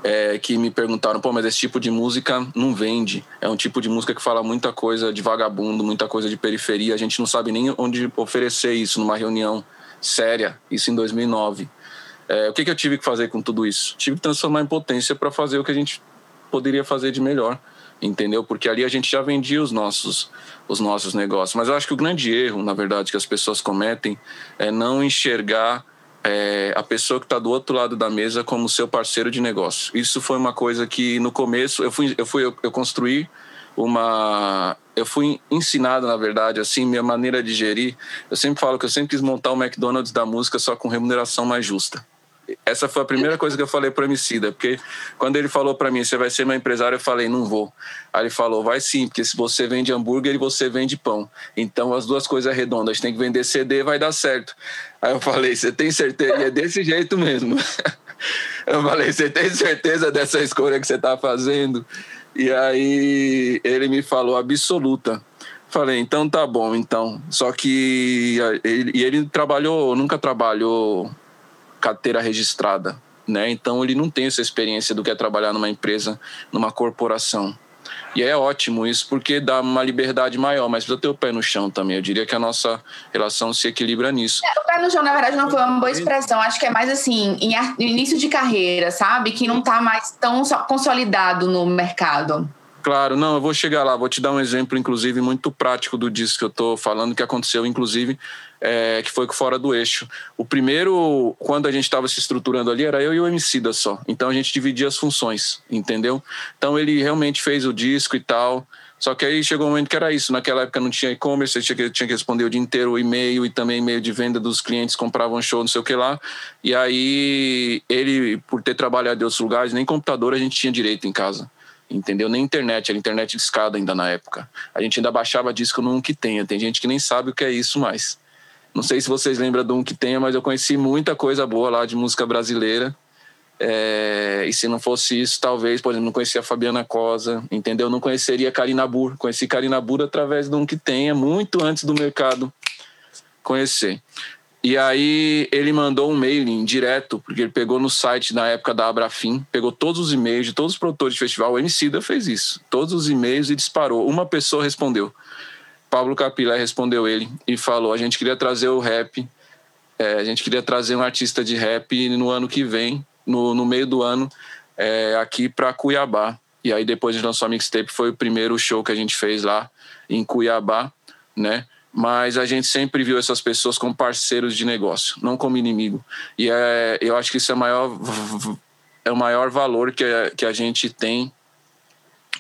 é, que me perguntaram, pô, mas esse tipo de música não vende. É um tipo de música que fala muita coisa de vagabundo, muita coisa de periferia. A gente não sabe nem onde oferecer isso numa reunião séria, isso em 2009. É, o que, que eu tive que fazer com tudo isso? Tive que transformar em potência para fazer o que a gente poderia fazer de melhor, entendeu? Porque ali a gente já vendia os nossos, os nossos negócios. Mas eu acho que o grande erro, na verdade, que as pessoas cometem é não enxergar é, a pessoa que está do outro lado da mesa como seu parceiro de negócio. Isso foi uma coisa que no começo eu fui, eu fui, eu, eu construí uma, eu fui ensinado, na verdade, assim, minha maneira de gerir. Eu sempre falo que eu sempre quis montar o McDonald's da música só com remuneração mais justa. Essa foi a primeira coisa que eu falei para o Emicida, porque quando ele falou para mim, você vai ser meu empresário, eu falei, não vou. Aí ele falou, vai sim, porque se você vende hambúrguer e você vende pão. Então as duas coisas redondas, tem que vender CD, vai dar certo. Aí eu falei, você tem certeza? E é desse jeito mesmo. [LAUGHS] Eu falei, você tem certeza dessa escolha que você está fazendo? E aí ele me falou, absoluta. Falei, então tá bom, então. Só que ele, ele trabalhou, nunca trabalhou carteira registrada, né? Então ele não tem essa experiência do que é trabalhar numa empresa, numa corporação. E é ótimo isso porque dá uma liberdade maior, mas precisa ter o pé no chão também. Eu diria que a nossa relação se equilibra nisso. É, o pé no chão, na verdade, não foi uma boa expressão. Acho que é mais assim, em início de carreira, sabe? Que não está mais tão consolidado no mercado. Claro, não, eu vou chegar lá, vou te dar um exemplo, inclusive, muito prático do disco que eu estou falando, que aconteceu, inclusive, é, que foi Fora do Eixo. O primeiro, quando a gente estava se estruturando ali, era eu e o Emicida só. Então a gente dividia as funções, entendeu? Então ele realmente fez o disco e tal. Só que aí chegou um momento que era isso. Naquela época não tinha e-commerce, tinha que, tinha que responder o dia inteiro o e-mail e também e-mail de venda dos clientes, compravam show, não sei o que lá. E aí ele, por ter trabalhado em outros lugares, nem computador a gente tinha direito em casa entendeu? Nem internet, era internet de escada ainda na época. A gente ainda baixava disco no um que tenha. Tem gente que nem sabe o que é isso mais. Não sei se vocês lembram do um que tenha, mas eu conheci muita coisa boa lá de música brasileira. É, e se não fosse isso, talvez, por exemplo, não conhecia a Fabiana Cosa, entendeu? Não conheceria Karina Burr. Conheci Karina Burr através de um que tenha, muito antes do mercado conhecer. E aí ele mandou um mailing direto, porque ele pegou no site na época da Abrafim, pegou todos os e-mails de todos os produtores de festival. O Emicida fez isso. Todos os e-mails e disparou. Uma pessoa respondeu. Pablo Capilé respondeu ele e falou: a gente queria trazer o rap, é, a gente queria trazer um artista de rap no ano que vem, no, no meio do ano, é, aqui para Cuiabá. E aí depois de lançou a mixtape, foi o primeiro show que a gente fez lá em Cuiabá, né? mas a gente sempre viu essas pessoas como parceiros de negócio, não como inimigo. E é, eu acho que isso é, maior, é o maior valor que a, que a gente tem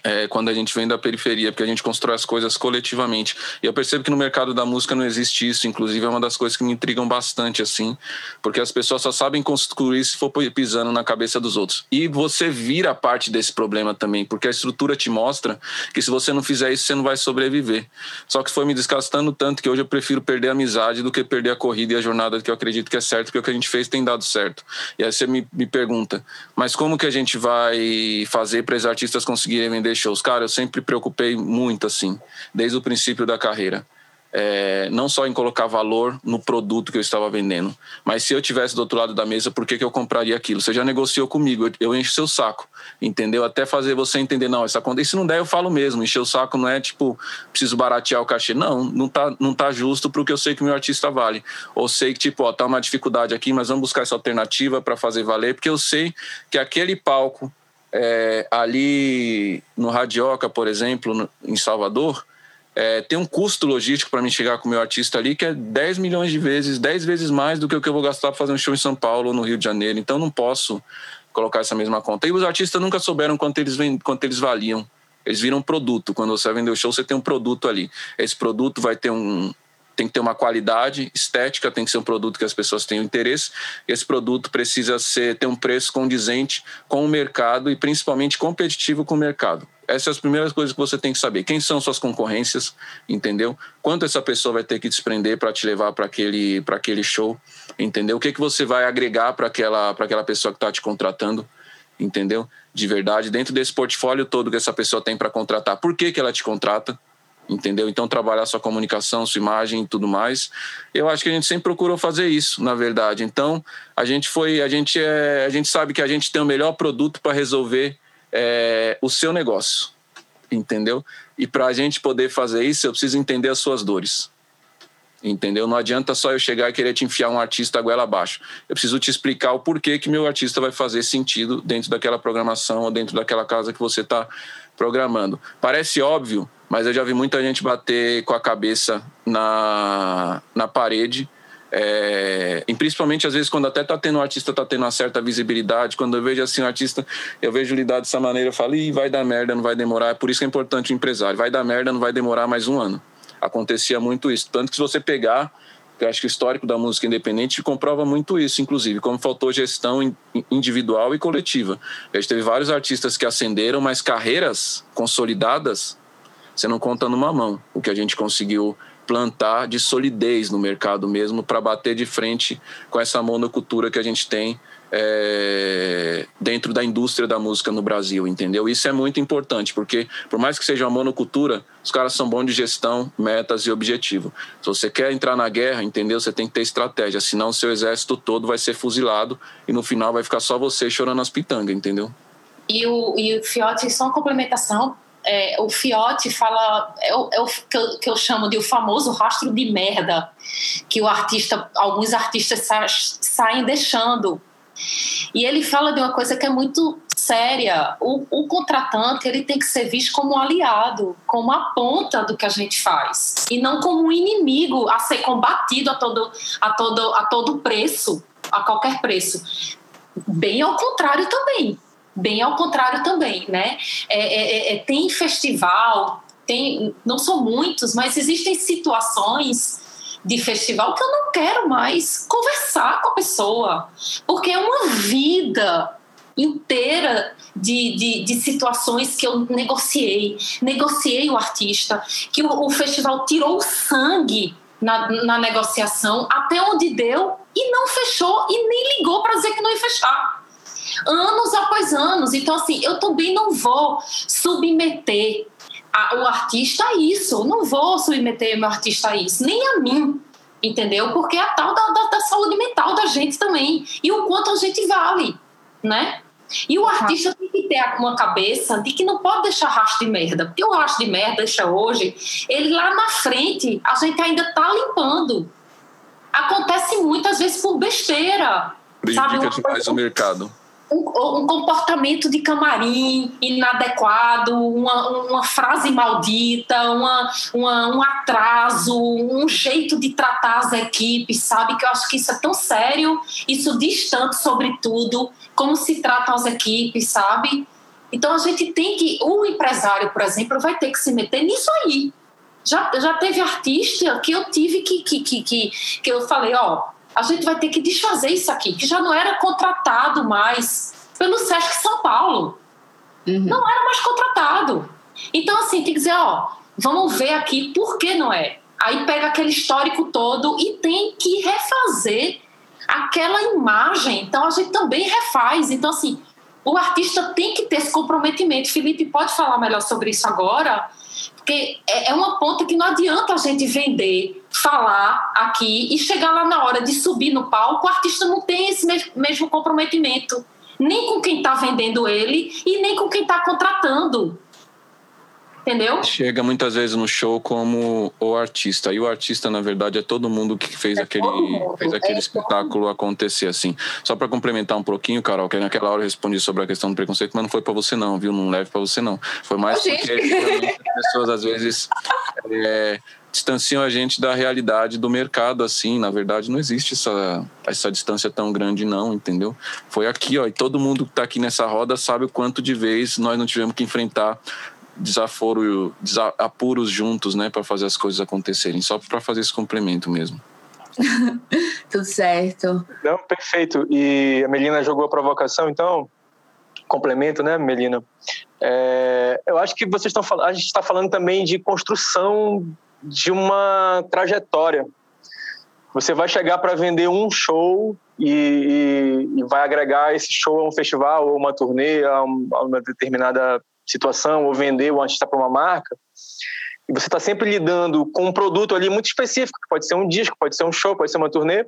é, quando a gente vem da periferia, porque a gente constrói as coisas coletivamente. E eu percebo que no mercado da música não existe isso, inclusive é uma das coisas que me intrigam bastante, assim, porque as pessoas só sabem construir se for pisando na cabeça dos outros. E você vira parte desse problema também, porque a estrutura te mostra que se você não fizer isso, você não vai sobreviver. Só que foi me desgastando tanto que hoje eu prefiro perder a amizade do que perder a corrida e a jornada que eu acredito que é certo, porque o que a gente fez tem dado certo. E aí você me, me pergunta, mas como que a gente vai fazer para os artistas conseguirem vender vender shows. Cara, eu sempre preocupei muito, assim, desde o princípio da carreira. É, não só em colocar valor no produto que eu estava vendendo, mas se eu tivesse do outro lado da mesa, por que, que eu compraria aquilo? Você já negociou comigo, eu, encho seu saco, entendeu? Até fazer você entender, não, essa conta, e se não der, eu falo mesmo, encher o saco não é tipo, preciso baratear o cachê, não, não tá, não tá justo porque eu sei que o meu artista vale, ou sei que, tipo, ó, tá uma dificuldade aqui, mas vamos buscar essa alternativa para fazer valer, porque eu sei que aquele palco é, ali no Radioca, por exemplo, no, em Salvador, é, tem um custo logístico para mim chegar com o meu artista ali que é 10 milhões de vezes, 10 vezes mais do que o que eu vou gastar para fazer um show em São Paulo ou no Rio de Janeiro. Então não posso colocar essa mesma conta. E os artistas nunca souberam quanto eles, quanto eles valiam. Eles viram um produto. Quando você vai vender o show, você tem um produto ali. Esse produto vai ter um, tem que ter uma qualidade estética, tem que ser um produto que as pessoas tenham interesse. Esse produto precisa ser, ter um preço condizente com o mercado e principalmente competitivo com o mercado. Essas são as primeiras coisas que você tem que saber. Quem são suas concorrências, entendeu? Quanto essa pessoa vai ter que desprender para te levar para aquele, aquele show, entendeu? O que, que você vai agregar para aquela, aquela pessoa que está te contratando, entendeu? De verdade, dentro desse portfólio todo que essa pessoa tem para contratar. Por que, que ela te contrata? Entendeu? Então trabalhar sua comunicação, sua imagem e tudo mais. Eu acho que a gente sempre procurou fazer isso, na verdade. Então a gente foi, a gente é, a gente sabe que a gente tem o melhor produto para resolver é, o seu negócio, entendeu? E para a gente poder fazer isso, eu preciso entender as suas dores. Entendeu? Não adianta só eu chegar e querer te enfiar um artista a goela abaixo. Eu preciso te explicar o porquê que meu artista vai fazer sentido dentro daquela programação ou dentro daquela casa que você está programando. Parece óbvio, mas eu já vi muita gente bater com a cabeça na, na parede É, e principalmente às vezes quando até tá tendo o artista tá tendo uma certa visibilidade, quando eu vejo assim o artista, eu vejo lidar dessa maneira, eu falo, Ih, vai dar merda, não vai demorar. É por isso que é importante o empresário, vai dar merda, não vai demorar mais um ano. Acontecia muito isso. Tanto que se você pegar, eu acho que o histórico da música independente comprova muito isso, inclusive, como faltou gestão individual e coletiva. A gente teve vários artistas que ascenderam, mas carreiras consolidadas você não conta numa mão. O que a gente conseguiu plantar de solidez no mercado mesmo para bater de frente com essa monocultura que a gente tem é, dentro da indústria da música no Brasil, entendeu? Isso é muito importante, porque por mais que seja uma monocultura, os caras são bons de gestão, metas e objetivo. Se você quer entrar na guerra, entendeu? Você tem que ter estratégia, senão seu exército todo vai ser fuzilado e no final vai ficar só você chorando as pitangas, entendeu? E o, e o Fiote, só uma complementação, é, o Fiote fala, é o, é o que, eu, que, eu, chamo de o famoso rastro de merda que o artista, alguns artistas sa, saem deixando. E ele fala de uma coisa que é muito séria. O, o, contratante ele tem que ser visto como um aliado, como a ponta do que a gente faz, e não como um inimigo a ser combatido a todo, a todo, a todo preço, a qualquer preço. Bem ao contrário também bem ao contrário também, né? É, é, é, é, tem festival, tem, não são muitos, mas existem situações de festival que eu não quero mais conversar com a pessoa, porque é uma vida inteira de, de, de, situações que eu negociei. Negociei o artista, que o, o festival tirou o sangue na, na negociação, até onde deu, e não fechou, e nem ligou para dizer que não ia fechar anos após anos. Então, assim, eu também não vou submeter a, o artista a isso. Eu não vou submeter meu artista a isso, nem a mim. Entendeu? Porque é a tal da, da, da saúde mental da gente também. E o quanto a gente vale, né? E o artista tem que ter uma cabeça de que não pode deixar rastro de merda. Porque o rastro de merda deixa hoje, ele lá na frente, a gente ainda tá limpando. Acontece muitas vezes por besteira. Prejudica demais o mercado um, um, comportamento de camarim inadequado, uma, uma frase maldita, uma, uma, um atraso, um jeito de tratar as equipes, sabe? Que eu acho que isso é tão sério, isso diz tanto sobre tudo, como se tratam as equipes, sabe? Então a gente tem que, o empresário, por exemplo, vai ter que se meter nisso aí. Já, já teve artista que eu tive que, que, que, que, que eu falei, ó, a gente vai ter que desfazer isso aqui, que já não era contratado mais pelo Sesc São Paulo. Uhum. Não era mais contratado. Então, assim, tem que dizer, ó, vamos ver aqui por que não é. Aí pega aquele histórico todo e tem que refazer aquela imagem. Então, a gente também refaz. Então, assim, o artista tem que ter esse comprometimento. Felipe pode falar melhor sobre isso agora, porque é, é uma ponta que não adianta a gente vender, falar aqui e chegar lá na hora de subir no palco, o artista não tem esse mesmo comprometimento, nem com quem está vendendo ele e nem com quem está contratando entendeu? Chega muitas vezes no show como o artista. E o artista, na verdade, é todo mundo que fez é aquele, fez aquele é espetáculo acontecer, assim. Só para complementar um pouquinho, Carol, que naquela hora eu respondi sobre a questão do preconceito, mas não foi para você não, viu? Não leve para você não. Foi mais oh, porque as pessoas, às vezes, [LAUGHS] é, distanciam a gente da realidade do mercado, assim. Na verdade, não existe essa, essa distância tão grande, não, entendeu? Foi aqui, ó, e todo mundo que tá aqui nessa roda sabe o quanto de vez nós não tivemos que enfrentar desaforo, desapuros juntos, né, para fazer as coisas acontecerem, só para fazer esse complemento mesmo. [LAUGHS] Tudo certo. Não, perfeito. E a Melina jogou a provocação, então, complemento, né, Melina? É, eu acho que vocês estão falando, a gente está falando também de construção de uma trajetória. Você vai chegar para vender um show e, e, e, vai agregar esse show a um festival ou uma turnê a, uma determinada situação ou vender o artista para uma marca, e você está sempre lidando com um produto ali muito específico, que pode ser um disco, pode ser um show, pode ser uma turnê,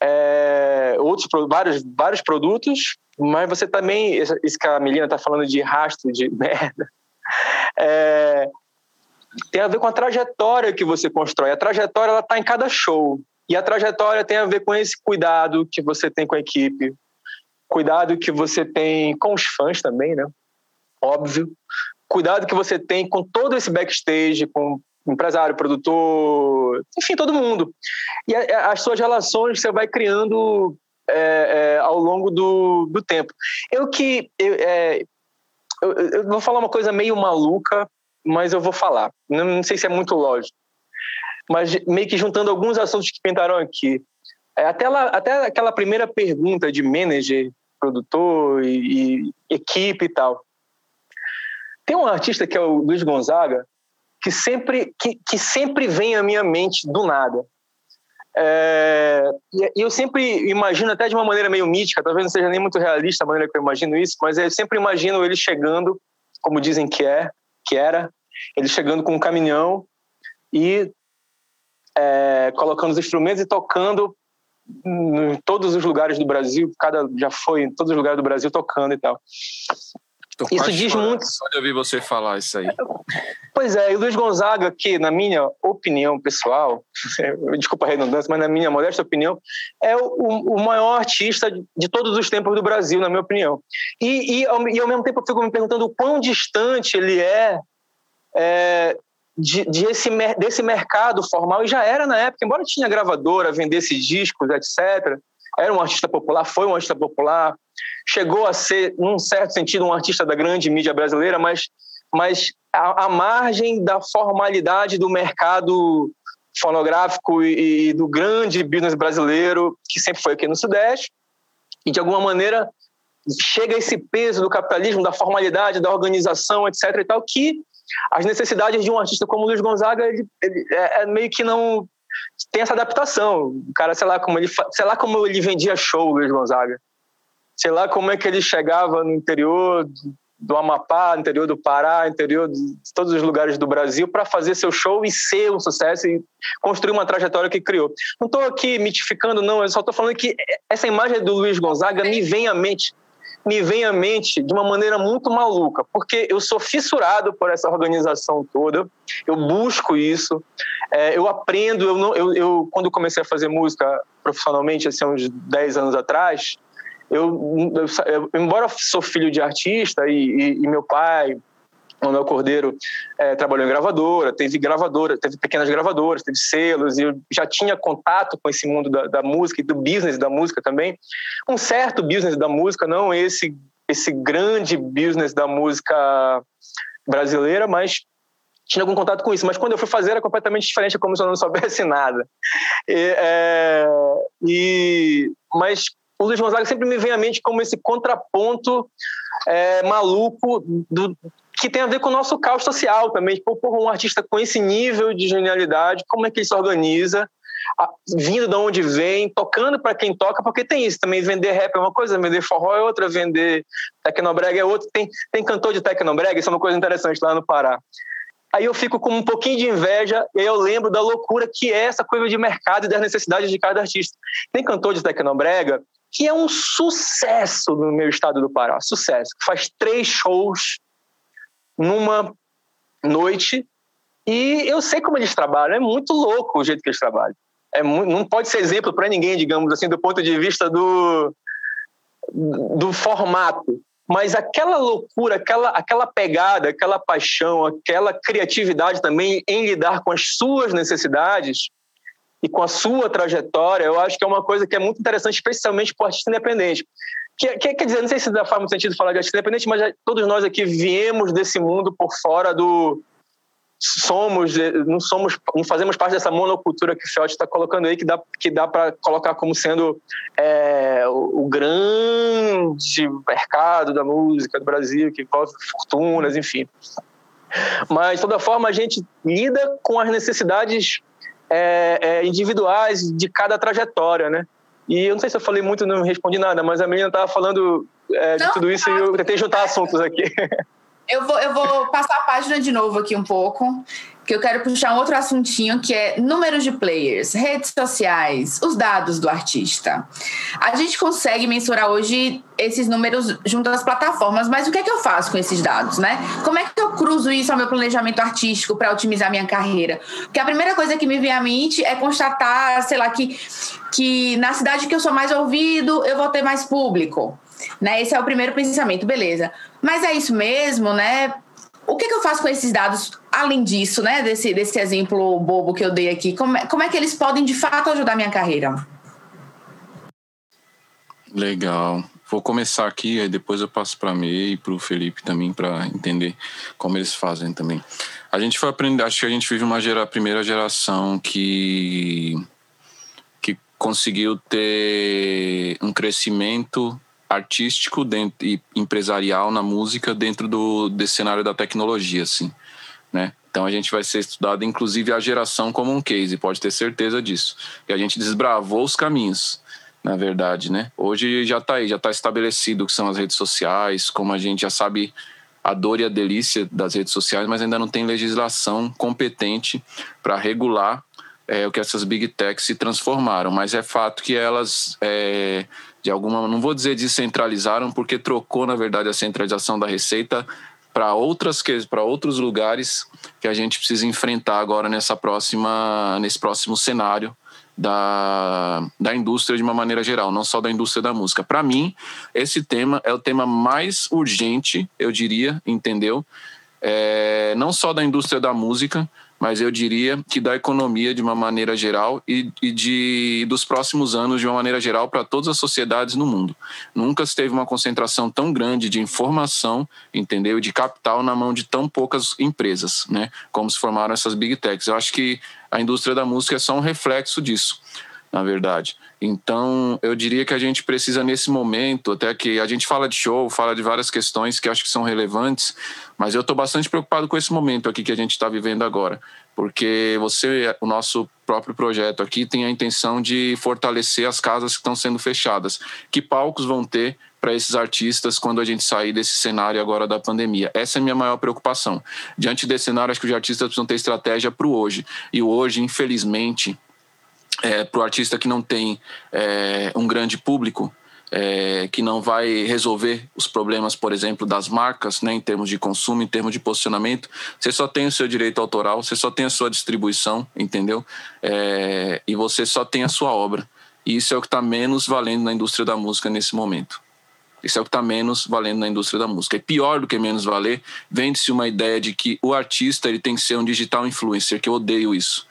é, outros vários vários produtos, mas você também isso que a Melina está falando de rastro de [LAUGHS] merda, é, tem a ver com a trajetória que você constrói. A trajetória ela está em cada show e a trajetória tem a ver com esse cuidado que você tem com a equipe, cuidado que você tem com os fãs também, né? Óbvio. Cuidado que você tem com todo esse backstage, com empresário, produtor, enfim, todo mundo. E as suas relações você vai criando é, é, ao longo do, do tempo. Eu que. Eu, é, eu, eu, vou falar uma coisa meio maluca, mas eu vou falar. Não, não, sei se é muito lógico. Mas meio que juntando alguns assuntos que pintaram aqui. É, até, lá, até aquela primeira pergunta de manager, produtor e, e equipe e tal. Tem um artista que é o Luiz Gonzaga, que sempre, que, que sempre vem à minha mente do nada. É, e eu sempre imagino, até de uma maneira meio mítica, talvez não seja nem muito realista a maneira que eu imagino isso, mas eu sempre imagino ele chegando, como dizem que é, que era, ele chegando com um caminhão e é, colocando os instrumentos e tocando em todos os lugares do Brasil, cada já foi em todos os lugares do Brasil tocando e tal. Tô isso diz muito. Só de ouvir você falar isso aí. Pois é, e o Luiz Gonzaga, que na minha opinião pessoal, [LAUGHS] desculpa a redundância, mas na minha modesta opinião, é o, o maior artista de todos os tempos do Brasil, na minha opinião. E, e, ao, e ao mesmo tempo eu fico me perguntando o quão distante ele é, é de, de esse, desse mercado formal, e já era na época, embora tinha gravadora, vendesse discos, etc., era um artista popular, foi um artista popular, chegou a ser, num certo sentido, um artista da grande mídia brasileira, mas, mas a margem da formalidade do mercado fonográfico e, e, do grande business brasileiro, que sempre foi aqui no Sudeste, e de alguma maneira chega esse peso do capitalismo, da formalidade, da organização, etc. e tal, que as necessidades de um artista como Luiz Gonzaga ele, ele é, é meio que não tem essa adaptação. O cara, sei lá como ele, sei lá como ele vendia show, Luiz Gonzaga. Sei lá como é que ele chegava no interior do Amapá, interior do Pará, interior de todos os lugares do Brasil para fazer seu show e ser um sucesso e construir uma trajetória que criou. Não estou aqui mitificando, não, eu só estou falando que essa imagem do Luiz Gonzaga me vem à mente me vem à mente de uma maneira muito maluca, porque eu sou fissurado por essa organização toda, eu busco isso, é, eu aprendo, eu, não, eu, eu, quando comecei a fazer música profissionalmente, assim, uns 10 anos atrás, eu, eu, embora eu sou filho de artista e, e, e meu pai Manuel Cordeiro é, trabalhou em gravadora, teve gravadora, teve pequenas gravadoras, teve selos, e já tinha contato com esse mundo da, da, música e do business da música também. Um certo business da música, não esse, esse grande business da música brasileira, mas tinha algum contato com isso. Mas quando eu fui fazer era completamente diferente, é como se eu não soubesse [LAUGHS] nada. E, é, e, mas o Luiz Gonzaga sempre me vem à mente como esse contraponto é, maluco do, que tem a ver com o nosso caos social também. Tipo, porra, um artista com esse nível de genialidade, como é que ele se organiza? vindo de onde vem, tocando para quem toca, porque tem isso também, vender rap é uma coisa, vender forró é outra, vender tecnobrega é outra, tem, tem cantor de tecnobrega, isso é uma coisa interessante lá no Pará. Aí eu fico com um pouquinho de inveja e eu lembro da loucura que é essa coisa de mercado e das necessidades de cada artista. Tem cantor de tecnobrega que é um sucesso no meu estado do Pará, sucesso, faz três shows numa noite e eu sei como eles trabalham, é muito louco o jeito que eles trabalham. É muito, não pode ser exemplo para ninguém, digamos assim, do ponto de vista do, do formato. Mas aquela loucura, aquela, aquela pegada, aquela paixão, aquela criatividade também em lidar com as suas necessidades e com a sua trajetória, eu acho que é uma coisa que é muito interessante, especialmente para o artista independente. Que, que, quer dizer, não sei se dá muito sentido falar de artista independente, mas todos nós aqui viemos desse mundo por fora do somos não somos não fazemos parte dessa monocultura que o Fiote está colocando aí que dá que dá para colocar como sendo é, o, o, grande mercado da música do Brasil que envolve fortunas enfim. Mas de toda forma a gente lida com as necessidades é, é, individuais de cada trajetória né e eu não sei se eu falei muito, não respondi nada, mas a menina estava falando é, de tudo isso e eu tentei juntar assuntos aqui. [LAUGHS] Eu vou, eu vou passar a página de novo aqui um pouco, que eu quero puxar um outro assuntinho que é números de players, redes sociais, os dados do artista. A gente consegue mensurar hoje esses números junto às plataformas, mas o que é que eu faço com esses dados, né? Como é que eu cruzo isso ao meu planejamento artístico para otimizar minha carreira? Porque a primeira coisa que me vem à mente é constatar, sei lá, que, que na cidade que eu sou mais ouvido, eu vou ter mais público. Né? Esse é o primeiro pensamento, beleza. Mas é isso mesmo, né? O que, que eu faço com esses dados além disso, né, desse, desse exemplo bobo que eu dei aqui, como é, como é que eles podem de fato ajudar minha carreira? Legal. Vou começar aqui, aí depois eu passo para a e para o Felipe também para entender como eles fazem também. A gente foi aprender, acho que a gente vive uma gera, primeira geração que que conseguiu ter um crescimento artístico dentro, e empresarial na música dentro do desse cenário da tecnologia, assim, né? Então a gente vai ser estudado, inclusive a geração como um case, pode ter certeza disso. E a gente desbravou os caminhos na verdade, né? Hoje já está aí, já está estabelecido o que são as redes sociais, como a gente já sabe a dor e a delícia das redes sociais, mas ainda não tem legislação competente para regular é, o que essas big techs se transformaram. Mas é fato que elas, é, de alguma, não vou dizer descentralizaram, porque trocou na verdade a centralização da receita para outras para outros lugares que a gente precisa enfrentar agora nessa próxima nesse próximo cenário da, da indústria de uma maneira geral, não só da indústria da música. Para mim, esse tema é o tema mais urgente, eu diria, entendeu? É, não só da indústria da música, mas eu diria que da economia de uma maneira geral e, e de dos próximos anos de uma maneira geral para todas as sociedades no mundo. Nunca se teve uma concentração tão grande de informação, entendeu, de capital na mão de tão poucas empresas, né? Como se formaram essas big techs. Eu acho que a indústria da música é só um reflexo disso na verdade. Então, eu diria que a gente precisa nesse momento, até que a gente fala de show, fala de várias questões que acho que são relevantes, mas eu estou bastante preocupado com esse momento aqui que a gente está vivendo agora, porque você, o nosso próprio projeto aqui tem a intenção de fortalecer as casas que estão sendo fechadas. Que palcos vão ter para esses artistas quando a gente sair desse cenário agora da pandemia. Essa é a minha maior preocupação. Diante desse cenário, acho que os artistas precisam ter estratégia para o hoje. E o hoje, infelizmente, é, para o artista que não tem é, um grande público, é, que não vai resolver os problemas, por exemplo, das marcas, né, em termos de consumo, em termos de posicionamento. Você só tem o seu direito autoral, você só tem a sua distribuição, entendeu? É, e você só tem a sua obra. E isso é o que está menos valendo na indústria da música nesse momento. Isso é o que está menos valendo na indústria da música. E pior do que menos valer, vende-se uma ideia de que o artista ele tem que ser um digital influencer, que eu odeio isso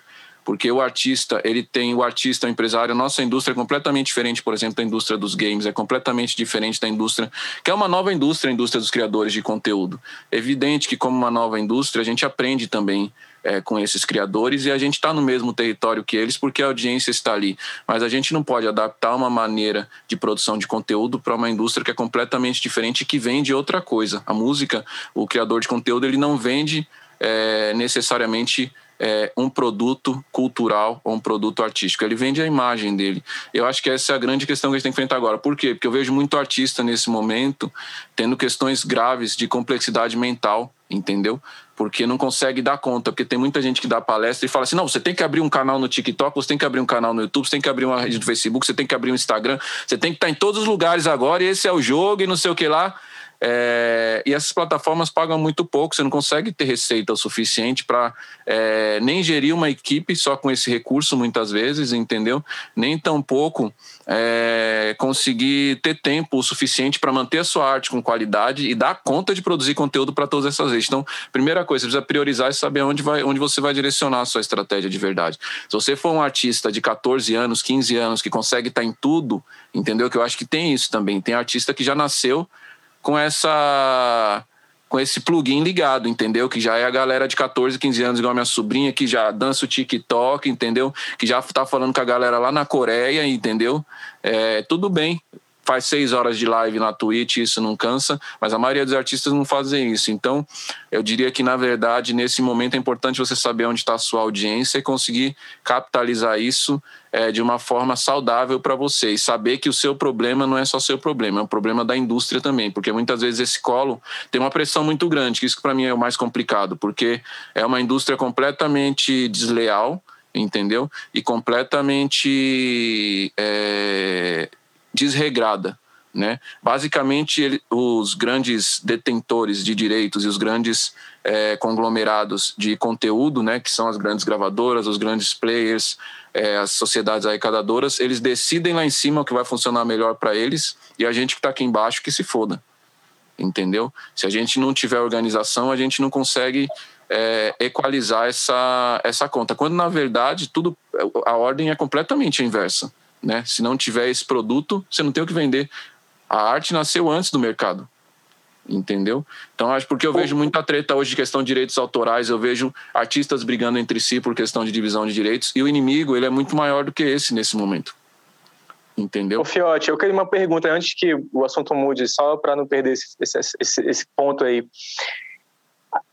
porque o artista, ele tem o artista, o empresário, nossa indústria é completamente diferente, por exemplo, da indústria dos games, é completamente diferente da indústria, que é uma nova indústria, a indústria dos criadores de conteúdo. É evidente que, como uma nova indústria, a gente aprende também é, com esses criadores e a gente está no mesmo território que eles porque a audiência está ali. Mas a gente não pode adaptar uma maneira de produção de conteúdo para uma indústria que é completamente diferente e que vende outra coisa. A música, o criador de conteúdo, ele não vende é, necessariamente é, um produto cultural ou um produto artístico. Ele vende a imagem dele. Eu acho que essa é a grande questão que a gente tem que enfrentar agora. Por quê? Porque eu vejo muito artista nesse momento tendo questões graves de complexidade mental, entendeu? Porque não consegue dar conta, porque tem muita gente que dá palestra e fala assim: não, você tem que abrir um canal no TikTok, você tem que abrir um canal no YouTube, você tem que abrir uma rede no Facebook, você tem que abrir um Instagram, você tem que estar em todos os lugares agora, e esse é o jogo e não sei o que lá. É, e essas plataformas pagam muito pouco, você não consegue ter receita o suficiente para é, nem gerir uma equipe só com esse recurso, muitas vezes, entendeu? Nem tampouco é, conseguir ter tempo o suficiente para manter a sua arte com qualidade e dar conta de produzir conteúdo para todas essas redes. Então, primeira coisa, você precisa priorizar e saber onde, vai, onde você vai direcionar a sua estratégia de verdade. Se você for um artista de 14 anos, 15 anos, que consegue estar tá em tudo, entendeu? Que eu acho que tem isso também. Tem artista que já nasceu com essa com esse plugin ligado, entendeu? Que já é a galera de 14, 15 anos, igual a minha sobrinha, que já dança o TikTok, entendeu? Que já tá falando com a galera lá na Coreia, entendeu? É, tudo bem, faz seis horas de live na Twitch, isso não cansa, mas a maioria dos artistas não fazem isso. Então, eu diria que, na verdade, nesse momento é importante você saber onde está a sua audiência e conseguir capitalizar isso é, de uma forma saudável para você. E saber que o seu problema não é só seu problema, é um problema da indústria também, porque muitas vezes esse colo tem uma pressão muito grande, que isso para mim é o mais complicado, porque é uma indústria completamente desleal, entendeu? E completamente. É desregrada. Né? Basicamente, ele, os grandes detentores de direitos e os grandes é, conglomerados de conteúdo, né, que são as grandes gravadoras, os grandes players, é, as sociedades arrecadadoras, eles decidem lá em cima o que vai funcionar melhor para eles e a gente que está aqui embaixo que se foda. Entendeu? Se a gente não tiver organização, a gente não consegue é, equalizar essa, essa conta. Quando, na verdade, tudo a ordem é completamente inversa. Né? Se não tiver esse produto, você não tem o que vender. A arte nasceu antes do mercado. Entendeu? Então, acho porque eu vejo muita treta hoje de questão de direitos autorais, eu vejo artistas brigando entre si por questão de divisão de direitos, e o inimigo ele é muito maior do que esse nesse momento. Entendeu? Ô, Fiote, eu queria uma pergunta antes que o assunto mude, só para não perder esse, esse, esse ponto aí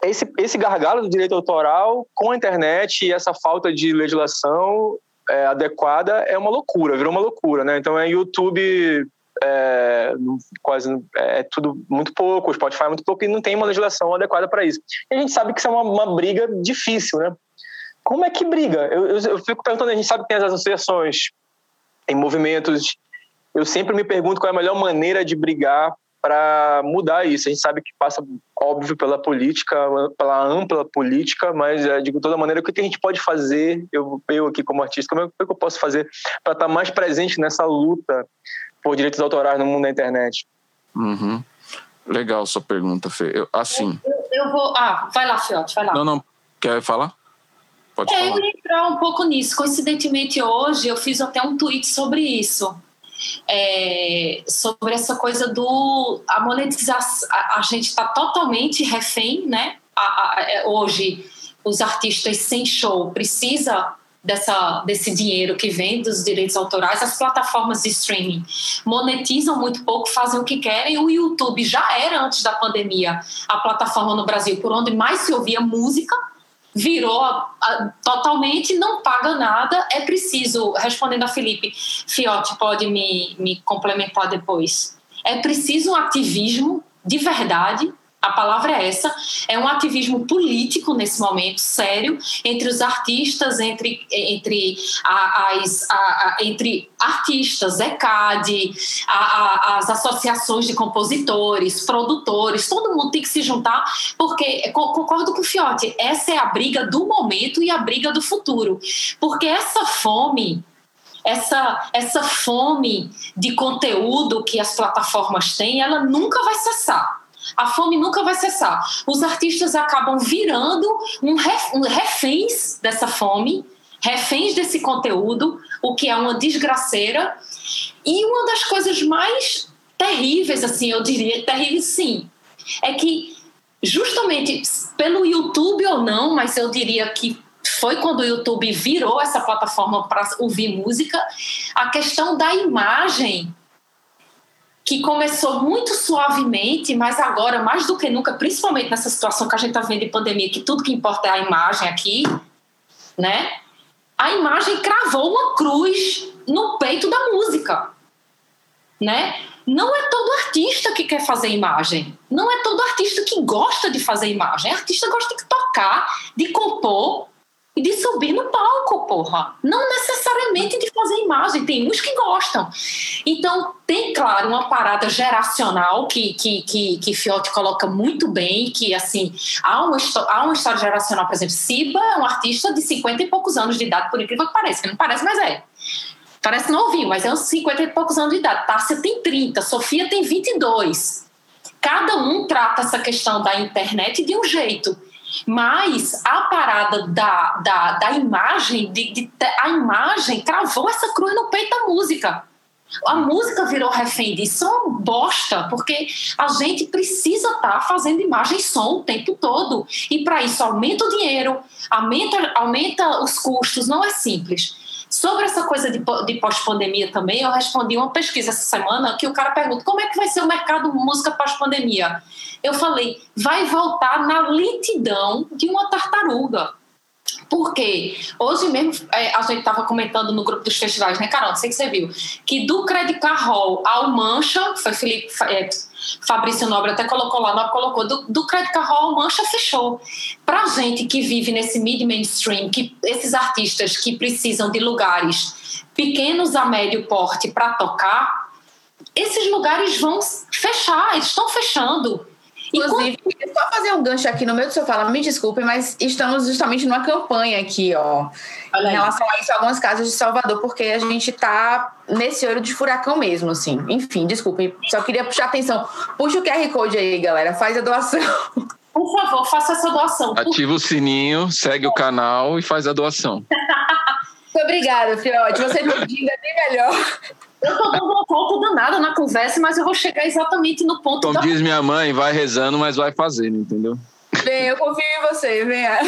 esse, esse gargalo do direito autoral com a internet e essa falta de legislação é, adequada é uma loucura, virou uma loucura, né? Então é YouTube é, quase é tudo muito pouco, o Spotify é muito pouco e não tem uma legislação adequada para isso. E a gente sabe que isso é uma, uma, briga difícil, né? Como é que briga? Eu, eu, eu fico perguntando, a gente sabe que tem as associações, tem movimentos. Eu sempre me pergunto qual é a melhor maneira de brigar para mudar isso. A gente sabe que passa, óbvio, pela política, pela ampla política, mas é, de toda maneira, o que a gente pode fazer, eu, eu aqui como artista, como é que eu posso fazer para estar tá mais presente nessa luta por direitos autorais no mundo da internet? Uhum. Legal sua pergunta, Fê. Eu, assim. Eu, eu, vou. Ah, vai lá, Fiote, vai lá. Não, não. Quer falar? Pode é, falar. eu ia entrar um pouco nisso. Coincidentemente, hoje eu fiz até um tweet sobre isso é, sobre essa coisa do a monetização. A, a gente está totalmente refém, né? A, a, é, hoje os artistas sem show precisa dessa, desse dinheiro que vem dos direitos autorais, as plataformas de streaming monetizam muito pouco, fazem o que querem. O YouTube já era, antes da pandemia, a plataforma no Brasil por onde mais se ouvia música virou a, a, totalmente, não paga nada. É preciso, respondendo a Felipe, Fiote pode me, me complementar depois. É preciso um ativismo de verdade a palavra é essa, é um ativismo político nesse momento, sério, entre os artistas, entre, entre, as, a, a, entre artistas, ECAD, a, as associações de compositores, produtores, todo mundo tem que se juntar, porque, concordo com o Fiote, essa é a briga do momento e a briga do futuro, porque essa fome essa, essa fome de conteúdo que as plataformas têm, ela nunca vai cessar a fome nunca vai cessar. Os artistas acabam virando um, ref, um reféns dessa fome, reféns desse conteúdo, o que é uma desgraceira. E uma das coisas mais terríveis, assim, eu diria, terríveis sim, é que justamente pelo YouTube ou não, mas eu diria que foi quando o YouTube virou essa plataforma para ouvir música, a questão da imagem que começou muito suavemente, mas agora, mais do que nunca, principalmente nessa situação que a gente está vendo de pandemia, que tudo que importa é a imagem aqui, né? A imagem cravou uma cruz no peito da música, né? Não é todo artista que quer fazer imagem. Não é todo artista que gosta de fazer imagem. O artista gosta de tocar, de compor, e de subir no palco, porra. Não necessariamente de fazer imagem, tem uns que gostam. Então, tem, claro, uma parada geracional que, que, que, que Fiote coloca muito bem, que, assim, há uma, há uma história geracional, por exemplo, Siba é um artista de 50 e poucos anos de idade, por incrível que pareça, que não parece, mas é. Parece novinho, mas é uns 50 e poucos anos de idade. Tássia tem 30, Sofia tem 22. Cada um trata essa questão da internet de um jeito. Mas a parada da, da, da imagem, de, de, a imagem travou essa cruz no peito da música. A música virou refém disso, é uma bosta, porque a gente precisa estar tá fazendo imagem e som o tempo todo. E para isso aumenta o dinheiro, aumenta, aumenta os custos, não é simples. Sobre essa coisa de, de pós-pandemia também, eu respondi uma pesquisa essa semana que o cara pergunta como é que vai ser o mercado música pós-pandemia eu falei, vai voltar na lentidão de uma tartaruga. Porque hoje mesmo é, a gente estava comentando no grupo dos festivais, né, Carol? Não sei que você viu, que do Credit Card Hall ao Mancha, foi Felipe, é, Fabrício Nobre até colocou lá, Nobre colocou, do, do Credit ao Mancha fechou. Para gente que vive nesse mid-mainstream, que esses artistas que precisam de lugares pequenos a médio porte para tocar, esses lugares vão fechar, eles estão fechando. Inclusive, só fazer um gancho aqui no meio do seu fala, me desculpe, mas estamos justamente numa campanha aqui, ó, Olha em aí. relação a isso, algumas casas de Salvador, porque a gente tá nesse olho de furacão mesmo, assim. Enfim, desculpe, só queria puxar atenção. Puxa o QR Code aí, galera, faz a doação. Por favor, faça essa doação. Ativa o sininho, segue o canal e faz a doação. Muito obrigada, Fiote. Você pedindo é bem melhor. Eu tô dando uma volta danada na conversa, mas eu vou chegar exatamente no ponto Como da... diz minha mãe, vai rezando, mas vai fazendo, entendeu? Vem, eu confio em você, venha.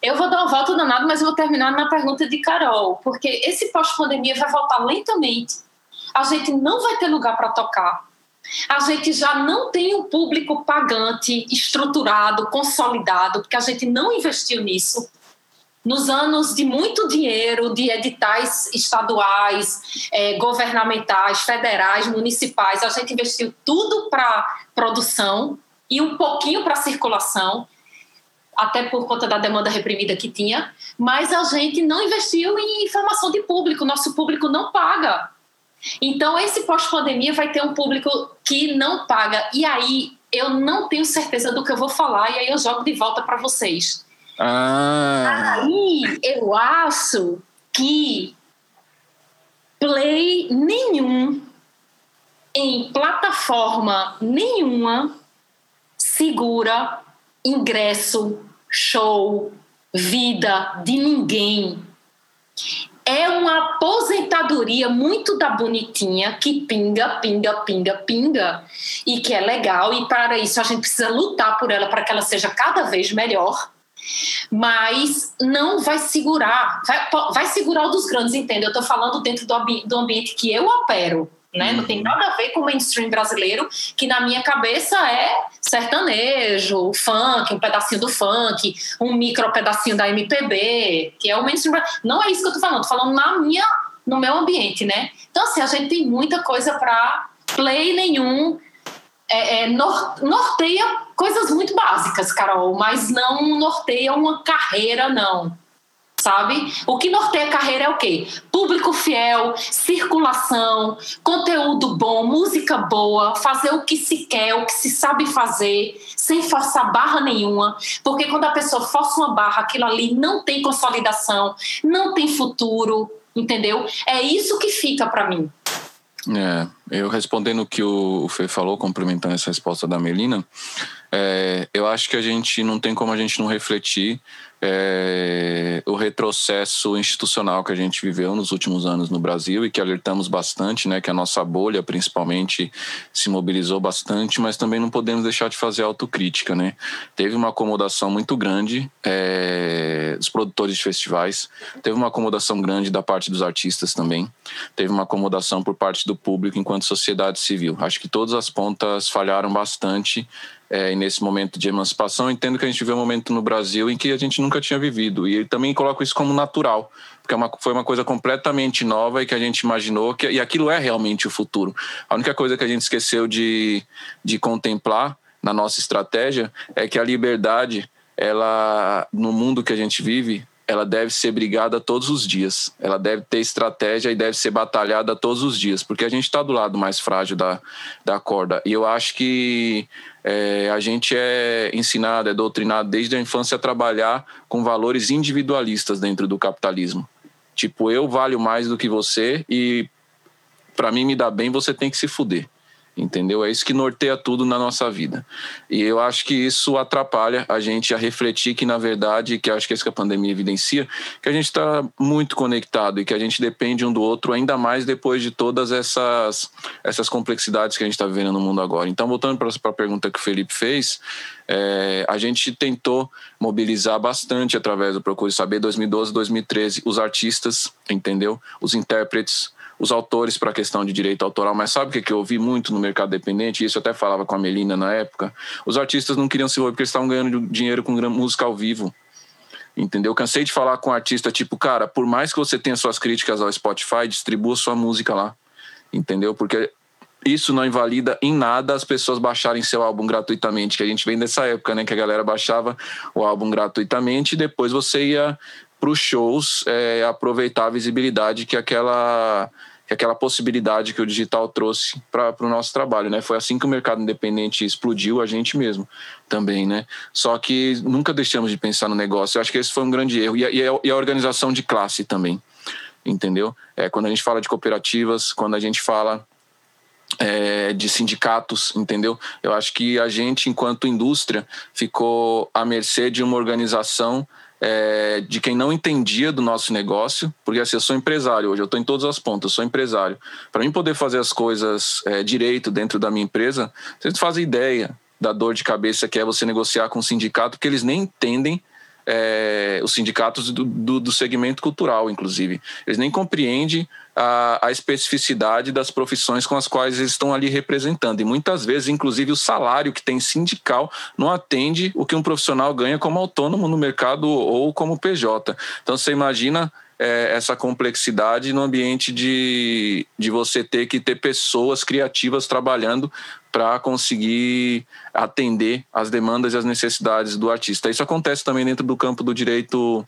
Eu vou dar uma volta danada, mas eu vou terminar na pergunta de Carol, porque esse pós-pandemia vai voltar lentamente. A gente não vai ter lugar para tocar. A gente já não tem um público pagante estruturado, consolidado, porque a gente não investiu nisso. Nos anos de muito dinheiro, de editais estaduais, eh, governamentais, federais, municipais, a gente investiu tudo para produção e um pouquinho para circulação até por conta da demanda reprimida que tinha, mas a gente não investiu em informação de público, nosso público não paga. Então, esse pós-pandemia vai ter um público que não paga, e aí eu não tenho certeza do que eu vou falar, e aí eu jogo de volta para vocês. Ah, Aí eu acho que play nenhum em plataforma nenhuma segura ingresso, show, vida de ninguém. É uma aposentadoria muito da bonitinha que pinga, pinga, pinga, pinga. E que é legal e para isso a gente precisa lutar por ela para que ela seja cada vez melhor mas não vai segurar, vai, vai segurar o dos grandes, entende? Eu estou falando dentro do, do ambiente que eu opero, né? Não tem nada a ver com o mainstream brasileiro, que na minha cabeça é sertanejo, funk, um pedacinho do funk, um micro pedacinho da MPB, que é o mainstream. Não é isso que eu tô falando, tô falando na minha, no meu ambiente, né? Então, assim, a gente tem muita coisa para play nenhum. É, é, nor- norteia coisas muito básicas, Carol, mas não norteia uma carreira, não sabe? O que norteia a carreira é o quê? Público fiel, circulação, conteúdo bom, música boa, fazer o que se quer, o que se sabe fazer, sem forçar barra nenhuma, porque quando a pessoa força uma barra, aquilo ali não tem consolidação, não tem futuro, entendeu? É isso que fica para mim. É, eu respondendo o que o Fê falou, complementando essa resposta da Melina, é, eu acho que a gente não tem como a gente não refletir é, o retrocesso institucional que a gente viveu nos últimos anos no Brasil e que alertamos bastante, né, que a nossa bolha principalmente se mobilizou bastante, mas também não podemos deixar de fazer autocrítica, né? Teve uma acomodação muito grande é, dos produtores de festivais, teve uma acomodação grande da parte dos artistas também, teve uma acomodação por parte do público enquanto sociedade civil. Acho que todas as pontas falharam bastante é, e nesse momento de emancipação. Entendo que a gente viveu um momento no Brasil em que a gente nunca tinha vivido e também coloco isso como natural, porque é uma, foi uma coisa completamente nova e que a gente imaginou que e aquilo é realmente o futuro. A única coisa que a gente esqueceu de, de contemplar na nossa estratégia é que a liberdade, ela no mundo que a gente vive, ela deve ser brigada todos os dias. Ela deve ter estratégia e deve ser batalhada todos os dias, porque a gente está do lado mais frágil da, da corda. E eu acho que é, a gente é ensinado, é doutrinado desde a infância a trabalhar com valores individualistas dentro do capitalismo. Tipo, eu valho mais do que você e para mim me dar bem você tem que se fuder entendeu? É isso que norteia tudo na nossa vida. E eu acho que isso atrapalha a gente a refletir que, na verdade, que acho que é isso que a pandemia evidencia, que a gente está muito conectado e que a gente depende um do outro, ainda mais depois de todas essas, essas complexidades que a gente está vivendo no mundo agora. Então, voltando para a pergunta que o Felipe fez, é, a gente tentou mobilizar bastante através do Procure Saber 2012, 2013, os artistas, entendeu? Os intérpretes, os autores para a questão de direito autoral, mas sabe o que, que eu ouvi muito no mercado dependente? Isso eu até falava com a Melina na época. Os artistas não queriam se envolver porque eles estavam ganhando dinheiro com música ao vivo. Entendeu? Cansei de falar com um artista, tipo, cara, por mais que você tenha suas críticas ao Spotify, distribua sua música lá. Entendeu? Porque isso não invalida em nada as pessoas baixarem seu álbum gratuitamente, que a gente vem dessa época, né? Que a galera baixava o álbum gratuitamente e depois você ia para os shows é, aproveitar a visibilidade que aquela que aquela possibilidade que o digital trouxe para o nosso trabalho, né? Foi assim que o mercado independente explodiu, a gente mesmo também, né? Só que nunca deixamos de pensar no negócio. Eu acho que esse foi um grande erro e a, e a organização de classe também, entendeu? É quando a gente fala de cooperativas, quando a gente fala é, de sindicatos, entendeu? Eu acho que a gente, enquanto indústria, ficou à mercê de uma organização é, de quem não entendia do nosso negócio, porque assim, eu sou empresário hoje, eu estou em todas as pontas, eu sou empresário. Para mim poder fazer as coisas é, direito dentro da minha empresa, vocês fazem ideia da dor de cabeça que é você negociar com o sindicato, porque eles nem entendem é, os sindicatos do, do, do, segmento cultural, inclusive. Eles nem compreendem a, a, especificidade das profissões com as quais eles estão ali representando. E muitas vezes, inclusive, o salário que tem sindical não atende o que um profissional ganha como autônomo no mercado ou como PJ. Então, você imagina é, essa complexidade no ambiente de, de você ter que ter pessoas criativas trabalhando para conseguir atender as demandas e as necessidades do artista. Isso acontece também dentro do campo do direito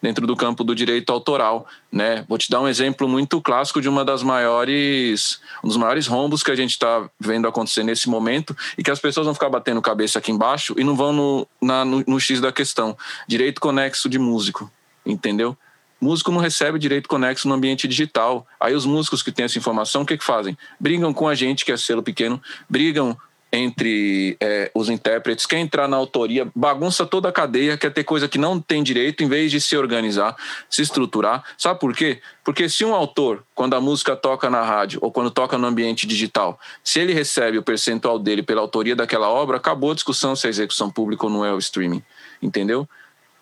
dentro do campo do direito autoral, né? Vou te dar um exemplo muito clássico de uma das maiores, um dos maiores rombos que a gente está vendo acontecer nesse momento e que as pessoas vão ficar batendo cabeça aqui embaixo e não vão no, na, no, no X da questão. Direito conexo de músico, entendeu? Músico não recebe direito conexo no ambiente digital. Aí os músicos que têm essa informação, o que, que fazem? Brigam com a gente, que é selo pequeno, brigam entre é, os intérpretes, quer entrar na autoria, bagunça toda a cadeia, quer ter coisa que não tem direito, em vez de se organizar, se estruturar. Sabe por quê? Porque se um autor, quando a música toca na rádio ou quando toca no ambiente digital, se ele recebe o percentual dele pela autoria daquela obra, acabou a discussão se é execução pública ou não é o streaming. Entendeu?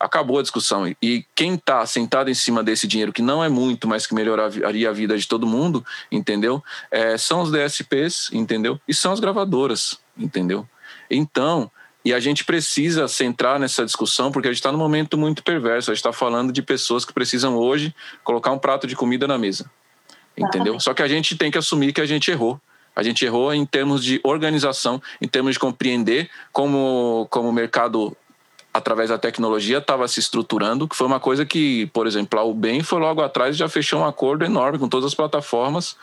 Acabou a discussão. E quem está sentado em cima desse dinheiro, que não é muito, mas que melhoraria a vida de todo mundo, entendeu? É, são os DSPs, entendeu? E são as gravadoras, entendeu? Então, e a gente precisa centrar nessa discussão, porque a gente está num momento muito perverso. A gente está falando de pessoas que precisam hoje colocar um prato de comida na mesa. Entendeu? Só que a gente tem que assumir que a gente errou. A gente errou em termos de organização, em termos de compreender como, como o mercado através da tecnologia estava se estruturando, que foi uma coisa que, por exemplo, a UBEM foi logo atrás e já fechou um acordo enorme com todas as plataformas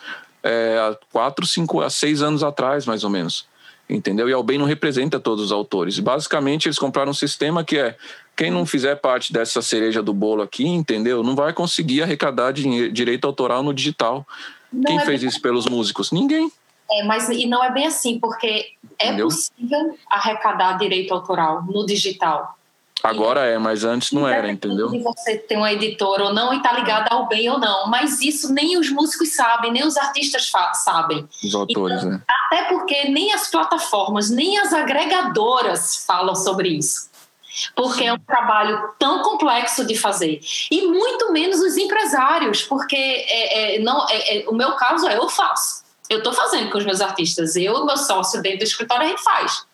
é, há quatro, cinco, há seis anos atrás, mais ou menos. Entendeu? E a UBEM não representa todos os autores. Basicamente, eles compraram um sistema que é quem não fizer parte dessa cereja do bolo aqui, entendeu? Não vai conseguir arrecadar direito autoral no digital. Não Quem é fez bem... isso pelos músicos? Ninguém. É, mas e não é bem assim, porque é Entendeu? possível arrecadar direito autoral no digital. Agora é, mas antes não era, entendeu? Se você tem uma editora ou não e tá ligada ao bem ou não, mas isso nem os músicos sabem, nem os artistas sabem. Os autores, então, né? Até porque nem as plataformas, nem as agregadoras falam sobre isso. Porque é um trabalho tão complexo de fazer. E muito menos os empresários, porque é, é não, é, é, o meu caso é eu faço. Eu estou fazendo com os meus artistas. Eu, meu sócio dentro do escritório, a gente faz.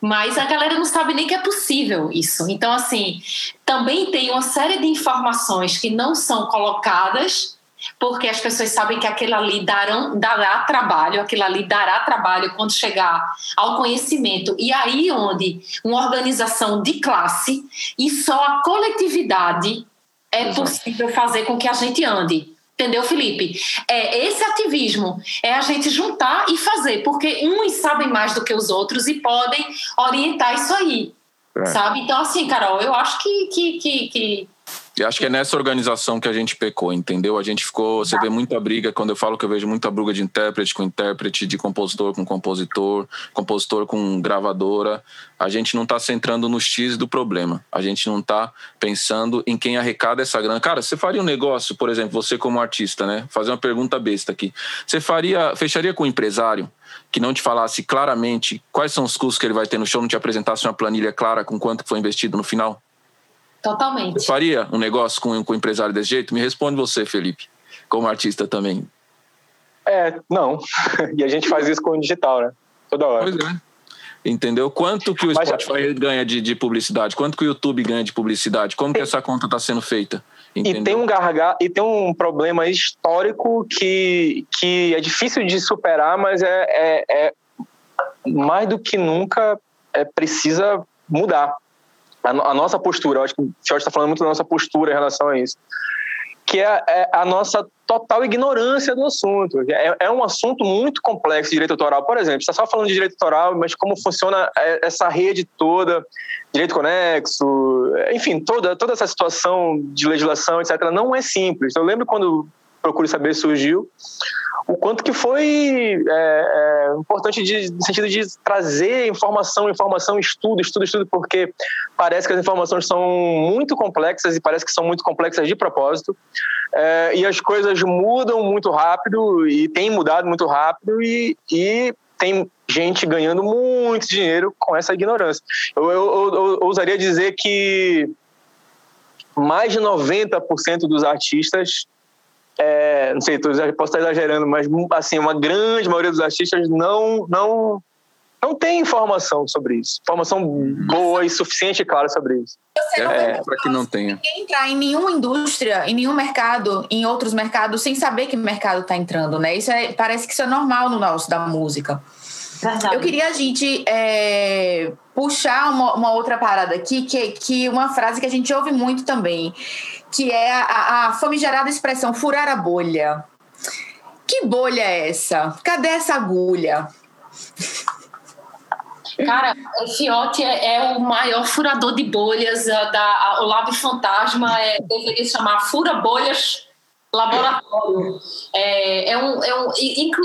Mas a galera não sabe nem que é possível isso. Então, assim, também tem uma série de informações que não são colocadas, porque as pessoas sabem que aquilo ali darão, dará trabalho, aquilo ali dará trabalho quando chegar ao conhecimento. E aí onde uma organização de classe e só a coletividade é possível fazer com que a gente ande. Entendeu, Felipe? É, esse ativismo é a gente juntar e fazer, porque uns sabem mais do que os outros e podem orientar isso aí. É. Sabe? Então, assim, Carol, eu acho que, que, que, que e acho que é nessa organização que a gente pecou, entendeu? A gente ficou. Você vê muita briga, quando eu falo que eu vejo muita briga de intérprete com intérprete, de compositor com compositor, compositor com gravadora. A gente não está centrando no X do problema. A gente não está pensando em quem arrecada essa grana. Cara, você faria um negócio, por exemplo, você como artista, né? Fazer uma pergunta besta aqui. Você faria, fecharia com um empresário que não te falasse claramente quais são os custos que ele vai ter no show, não te apresentasse uma planilha clara com quanto foi investido no final? Totalmente. Você faria um negócio com, com um empresário desse jeito? Me responde você, Felipe, como artista também. É, não. [LAUGHS] e a gente faz isso com o digital, né? Toda hora. Pois é. Entendeu? Quanto que o Mas Spotify já... ganha de, de, publicidade? Quanto que o YouTube ganha de publicidade? Como que essa conta está sendo feita? Entendeu? E tem um gargalo, e tem um problema histórico que, que é difícil de superar, mas é, é, é mais do que nunca é, precisa mudar a, a nossa postura, eu acho que o Jorge está falando muito da nossa postura em relação a isso, que é, é a nossa total ignorância do assunto. É, é, um assunto muito complexo direito autoral. Por exemplo, está só falando de direito autoral, mas como funciona é, essa rede toda, direito conexo, enfim, toda, toda essa situação de legislação, etc., não é simples. Eu lembro quando Procure Saber surgiu, o quanto que foi é, é, importante de, no sentido de trazer informação, informação, estudo, estudo, estudo, porque parece que as informações são muito complexas e parece que são muito complexas de propósito, é, e as coisas mudam muito rápido e têm mudado muito rápido e, e tem gente ganhando muito dinheiro com essa ignorância. Eu, eu, eu, eu ousaria dizer que mais de 90% dos artistas é, não sei, posso estar exagerando, mas assim, uma grande maioria dos artistas não não não tem informação sobre isso. Informação boa e suficiente e clara sobre isso. Você não é, para que não tenha. Ninguém entrar em nenhuma indústria, em nenhum mercado, em outros mercados, sem saber que mercado está entrando, né? Isso é, parece que isso é normal no nosso da música. Verdade. Eu queria a gente é, puxar uma, uma, outra parada aqui, que, que uma frase que a gente ouve muito também, que é a, a famigerada expressão furar a bolha. Que bolha é essa? Cadê essa agulha? Cara, o Fiote é, é, o maior furador de bolhas da a, o Lab Fantasma é, deveria chamar Fura Bolhas Laboratório. É, é um, é um,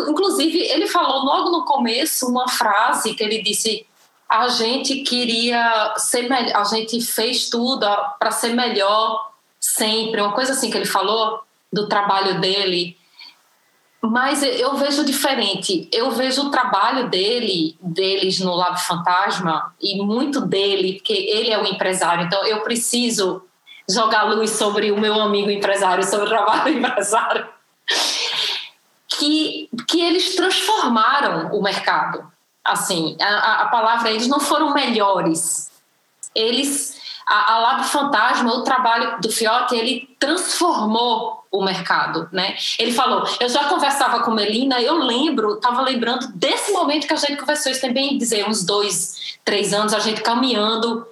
inclusive, ele falou logo no começo uma frase que ele disse: a gente queria ser melhor, a gente fez tudo para ser melhor sempre, uma coisa assim que ele falou do trabalho dele. Mas eu vejo diferente. Eu vejo o trabalho dele, deles no Lab Fantasma e muito dele, porque ele é o empresário. Então eu preciso jogar luz sobre o meu amigo empresário, sobre o trabalho do empresário. Que, que eles transformaram o mercado. Assim, a, a palavra, eles não foram melhores. Eles a, a Lab Fantasma, o trabalho do Fiote, ele transformou o mercado, né? Ele falou, eu já conversava com Melina, eu lembro, estava lembrando desse momento que a gente conversou, isso tem bem dizer, uns dois, três anos, a gente caminhando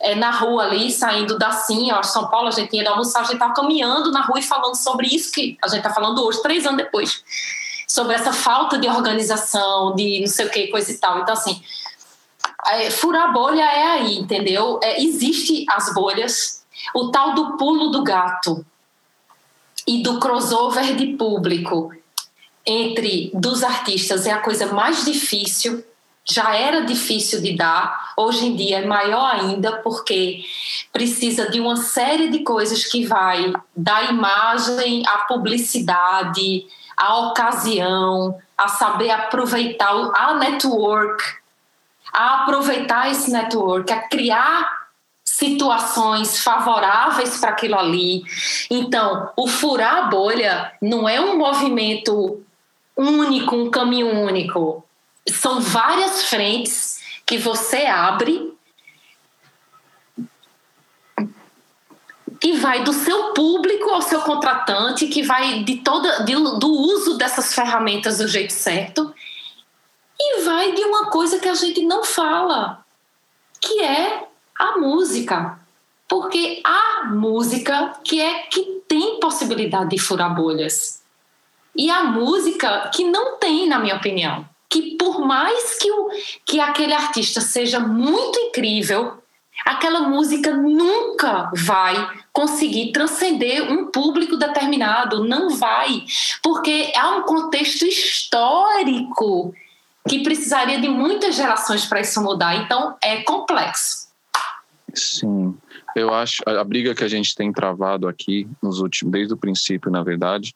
é, na rua ali, saindo da ó, São Paulo, a gente ia almoçar, a gente estava caminhando na rua e falando sobre isso que a gente está falando hoje, três anos depois, sobre essa falta de organização, de não sei o que, coisa e tal. Então, assim, é, furar bolha é aí, entendeu? É, existe as bolhas, o tal do pulo do gato e do crossover de público entre dos artistas é a coisa mais difícil. Já era difícil de dar, hoje em dia é maior ainda porque precisa de uma série de coisas que vai da imagem à publicidade, à ocasião, a saber aproveitar a network a aproveitar esse network, a criar situações favoráveis para aquilo ali. Então, o furar a bolha não é um movimento único, um caminho único. São várias frentes que você abre que vai do seu público ao seu contratante, que vai de toda de, do uso dessas ferramentas do jeito certo vai de uma coisa que a gente não fala, que é a música. Porque a música que é que tem possibilidade de furar bolhas. E a música que não tem, na minha opinião. Que por mais que, o, que aquele artista seja muito incrível, aquela música nunca vai conseguir transcender um público determinado, não vai, porque há um contexto histórico que precisaria de muitas gerações para isso mudar. Então, é complexo. Sim, eu acho a briga que a gente tem travado aqui nos últimos, desde o princípio, na verdade,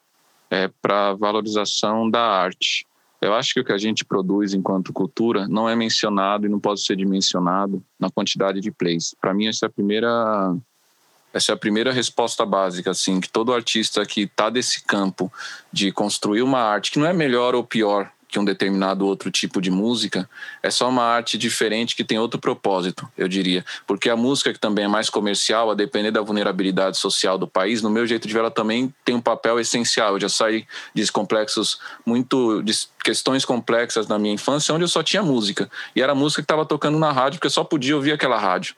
é para valorização da arte. Eu acho que o que a gente produz enquanto cultura não é mencionado e não pode ser dimensionado na quantidade de plays. Para mim, essa é a primeira essa é a primeira resposta básica, assim, que todo artista que está desse campo de construir uma arte que não é melhor ou pior que um determinado outro tipo de música, é só uma arte diferente que tem outro propósito, eu diria. Porque a música, que também é mais comercial, a depender da vulnerabilidade social do país, no meu jeito de ver, ela também tem um papel essencial. Eu já saí de complexos, muito. de questões complexas na minha infância, onde eu só tinha música. E era música que estava tocando na rádio, porque eu só podia ouvir aquela rádio.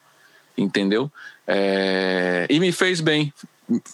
Entendeu? É... E me fez bem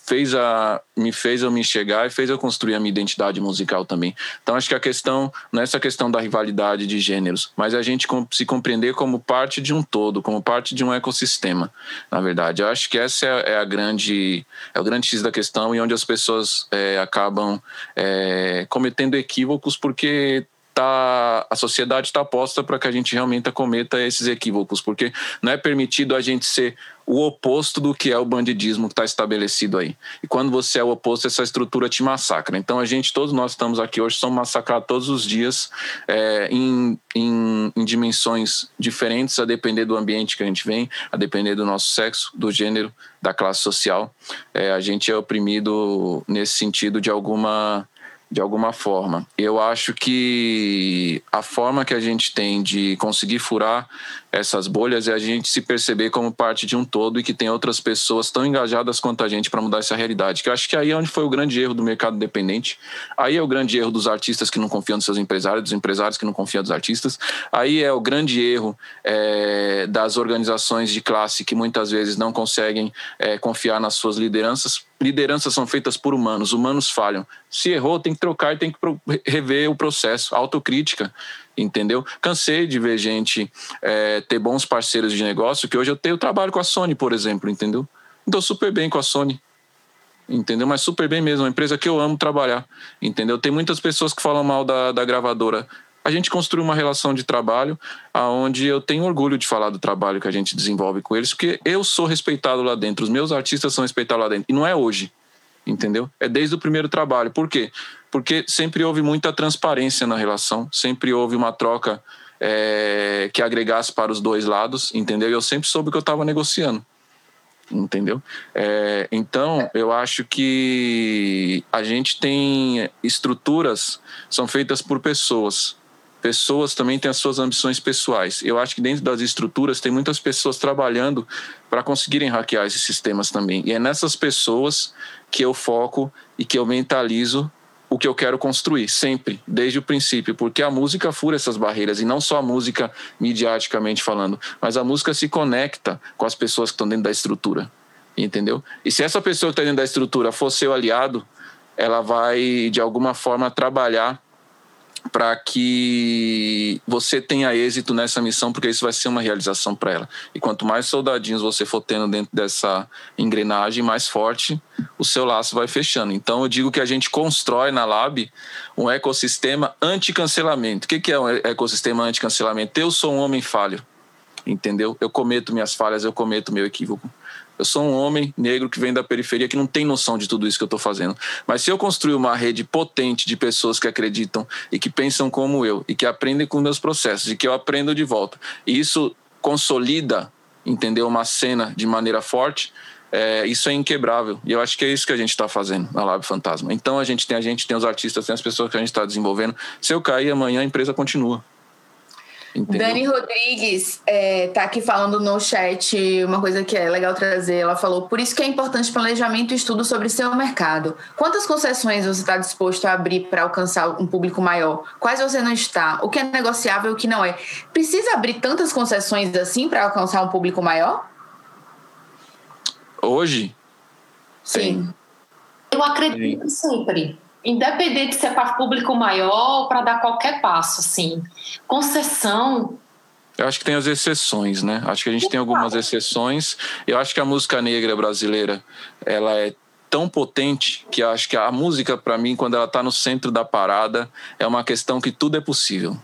fez a, me fez eu me chegar e fez eu construir a minha identidade musical também. Então acho que a questão não é essa questão da rivalidade de gêneros, mas a gente se compreender como parte de um todo, como parte de um ecossistema. Na verdade, eu acho que essa é, é a grande é o grande x da questão e onde as pessoas é, acabam é, cometendo equívocos porque tá, a sociedade está posta para que a gente realmente cometa esses equívocos, porque não é permitido a gente ser o oposto do que é o bandidismo que está estabelecido aí. E quando você é o oposto, essa estrutura te massacra. Então a gente, todos nós estamos aqui hoje, somos massacrados todos os dias é, em, em, em dimensões diferentes, a depender do ambiente que a gente vem, a depender do nosso sexo, do gênero, da classe social. É, a gente é oprimido nesse sentido de alguma de alguma forma. Eu acho que a forma que a gente tem de conseguir furar essas bolhas é a gente se perceber como parte de um todo e que tem outras pessoas tão engajadas quanto a gente para mudar essa realidade. Que eu acho que aí é onde foi o grande erro do mercado independente. Aí é o grande erro dos artistas que não confiam nos seus empresários, dos empresários que não confiam nos artistas. Aí é o grande erro é, das organizações de classe que muitas vezes não conseguem é, confiar nas suas lideranças. Lideranças são feitas por humanos, humanos falham. Se errou, tem que trocar e tem que rever o processo. Autocrítica entendeu? Cansei de ver gente é, ter bons parceiros de negócio, que hoje eu tenho trabalho com a Sony, por exemplo, entendeu? Estou super bem com a Sony, entendeu? Mas super bem mesmo, uma empresa que eu amo trabalhar, entendeu? Tem muitas pessoas que falam mal da, da gravadora. A gente construiu uma relação de trabalho aonde eu tenho orgulho de falar do trabalho que a gente desenvolve com eles, porque eu sou respeitado lá dentro, os meus artistas são respeitados lá dentro, e não é hoje, entendeu? É desde o primeiro trabalho. Por quê? Porque sempre houve muita transparência na relação, sempre houve uma troca é, que agregasse para os dois lados, entendeu? E eu sempre soube que eu estava negociando, entendeu? É, então, eu acho que a gente tem estruturas, são feitas por pessoas. Pessoas também têm as suas ambições pessoais. Eu acho que dentro das estruturas tem muitas pessoas trabalhando para conseguirem hackear esses sistemas também. E é nessas pessoas que eu foco e que eu mentalizo o que eu quero construir, sempre, desde o princípio, porque a música fura essas barreiras, e não só a música mediaticamente falando, mas a música se conecta com as pessoas que estão dentro da estrutura, entendeu? E se essa pessoa que está dentro da estrutura for seu aliado, ela vai, de alguma forma, trabalhar para que você tenha êxito nessa missão, porque isso vai ser uma realização para ela. E quanto mais soldadinhos você for tendo dentro dessa engrenagem, mais forte o seu laço vai fechando. Então eu digo que a gente constrói na Lab um ecossistema anti-cancelamento. O que é um ecossistema anti-cancelamento? Eu sou um homem falho, entendeu? Eu cometo minhas falhas, eu cometo meu equívoco. Eu sou um homem negro que vem da periferia que não tem noção de tudo isso que eu estou fazendo. Mas se eu construir uma rede potente de pessoas que acreditam e que pensam como eu e que aprendem com meus processos e que eu aprendo de volta, e isso consolida, entendeu, uma cena de maneira forte, é, isso é inquebrável. E eu acho que é isso que a gente está fazendo na Lab Fantasma. Então a gente tem a gente, tem os artistas, tem as pessoas que a gente está desenvolvendo. Se eu cair amanhã, a empresa continua. Entendeu? Dani Rodrigues é, tá aqui falando no chat uma coisa que é legal trazer. Ela falou: por isso que é importante planejamento e estudo sobre seu mercado. Quantas concessões você está disposto a abrir para alcançar um público maior? Quais você não está? O que é negociável e o que não é? Precisa abrir tantas concessões assim para alcançar um público maior? Hoje? Sim. Eu acredito sempre independente se é para público maior ou para dar qualquer passo, assim. Concessão. Eu acho que tem as exceções, né? Acho que a gente tem algumas exceções. Eu acho que a música negra brasileira, ela é tão potente que acho que a música, para mim, quando ela está no centro da parada, é uma questão que tudo é possível.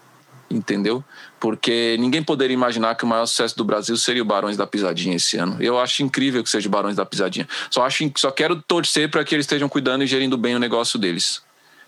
Entendeu? Porque ninguém poderia imaginar que o maior sucesso do Brasil seria o Barões da Pisadinha esse ano. Eu acho incrível que seja o Barões da Pisadinha. Só, acho, só quero torcer para que eles estejam cuidando e gerindo bem o negócio deles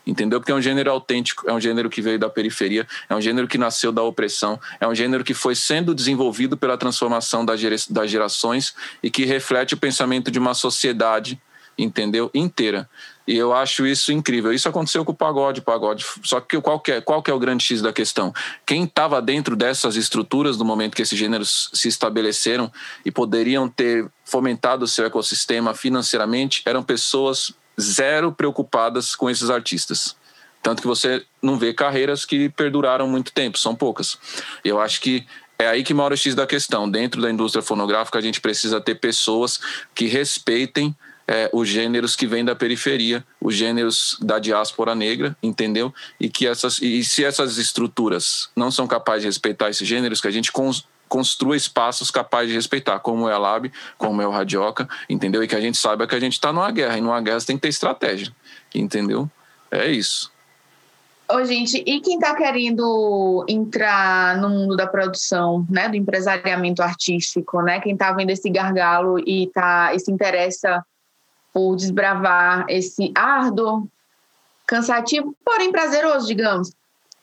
entendeu? Porque é um gênero autêntico, é um gênero que veio da periferia, é um gênero que nasceu da opressão, é um gênero que foi sendo desenvolvido pela transformação das gerações e que reflete o pensamento de uma sociedade, entendeu? Inteira. E eu acho isso incrível. Isso aconteceu com o pagode, pagode. Só que qual que é, qual que é o grande X da questão? Quem estava dentro dessas estruturas no momento que esses gêneros se estabeleceram e poderiam ter fomentado o seu ecossistema financeiramente eram pessoas zero preocupadas com esses artistas. Tanto que você não vê carreiras que perduraram muito tempo, são poucas. Eu acho que é aí que mora o X da questão. Dentro da indústria fonográfica, a gente precisa ter pessoas que respeitem é, os gêneros que vêm da periferia, os gêneros da diáspora negra, entendeu? E que essas e se essas estruturas não são capazes de respeitar esses gêneros, que a gente cons, construa espaços capazes de respeitar, como é a Lab, como é o Radioca, entendeu? E que a gente saiba que a gente está numa guerra, e numa guerra você tem que ter estratégia, entendeu? É isso. Ô, gente, e quem está querendo entrar no mundo da produção, né, do empresariamento artístico, né? Quem está vendo esse gargalo e, tá, e se interessa por desbravar esse árduo, cansativo, porém prazeroso, digamos,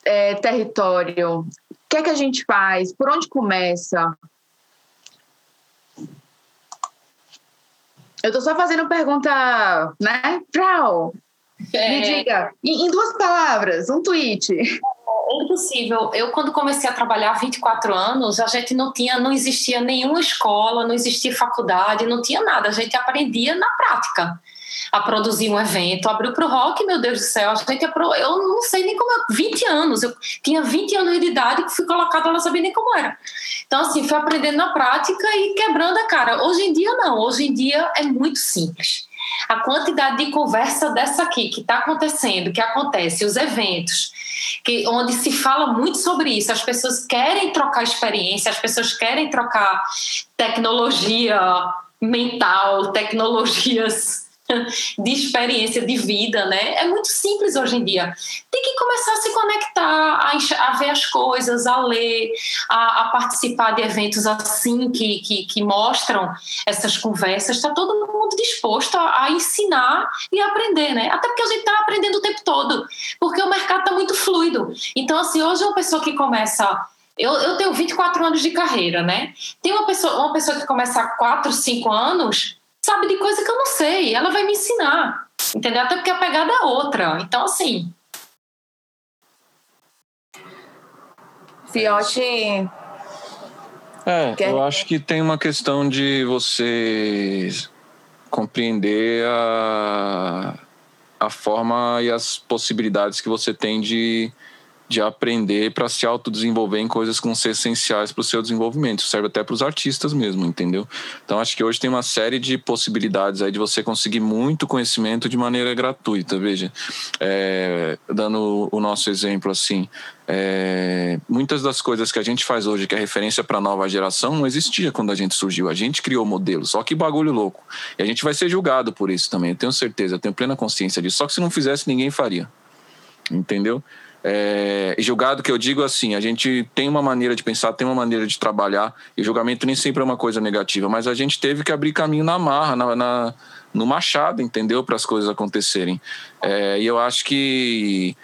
é, território. O que é que a gente faz? Por onde começa? Eu estou só fazendo pergunta, né? Frau, é... Me diga, em duas palavras, um tweet. É impossível. Eu, quando comecei a trabalhar há 24 anos, a gente não tinha, não existia nenhuma escola, não existia faculdade, não tinha nada. A gente aprendia na prática a produzir um evento. Abriu para o rock, meu Deus do céu. A gente eu não sei nem como. 20 anos. Eu tinha 20 anos de idade que fui colocada, ela sabia nem como era. Então, assim, fui aprendendo na prática e quebrando a cara. Hoje em dia, não. Hoje em dia é muito simples a quantidade de conversa dessa aqui que está acontecendo, que acontece, os eventos, que, onde se fala muito sobre isso, as pessoas querem trocar experiência, as pessoas querem trocar tecnologia mental, tecnologias [LAUGHS] de experiência de vida, né? É muito simples hoje em dia. Tem que começar a se conectar, a, a ver as coisas, a ler, a, a participar de eventos assim que, que, que mostram essas conversas. Está todo mundo disposto a, a, ensinar e aprender, né? Até porque a gente está aprendendo o tempo todo, porque o mercado está muito fluido. Então, assim, hoje uma pessoa que começa eu, eu tenho 24 anos de carreira, né? Tem uma pessoa, uma pessoa que começa há 4, 5 anos, sabe de coisa que eu não sei. Ela vai me ensinar, entendeu? Até porque a pegada é outra. Então, assim. Fiote. É, Quer... eu acho que tem uma questão de você compreender a, a forma e as possibilidades que você tem de de aprender para se autodesenvolver em coisas que vão ser essenciais para o seu desenvolvimento. Isso serve até para os artistas mesmo, entendeu? Então acho que hoje tem uma série de possibilidades aí de você conseguir muito conhecimento de maneira gratuita. Veja, é, dando o nosso exemplo assim, é, muitas das coisas que a gente faz hoje, que é referência para a nova geração, não existia quando a gente surgiu. A gente criou modelos. Só que bagulho louco. E a gente vai ser julgado por isso também. Eu tenho certeza, eu tenho plena consciência disso. Só que se não fizesse, ninguém faria. Entendeu? É, julgado que eu digo assim, a gente tem uma maneira de pensar, tem uma maneira de trabalhar, e julgamento nem sempre é uma coisa negativa, mas a gente teve que abrir caminho na marra, na, na no machado, entendeu? Para as coisas acontecerem. É, e eu acho que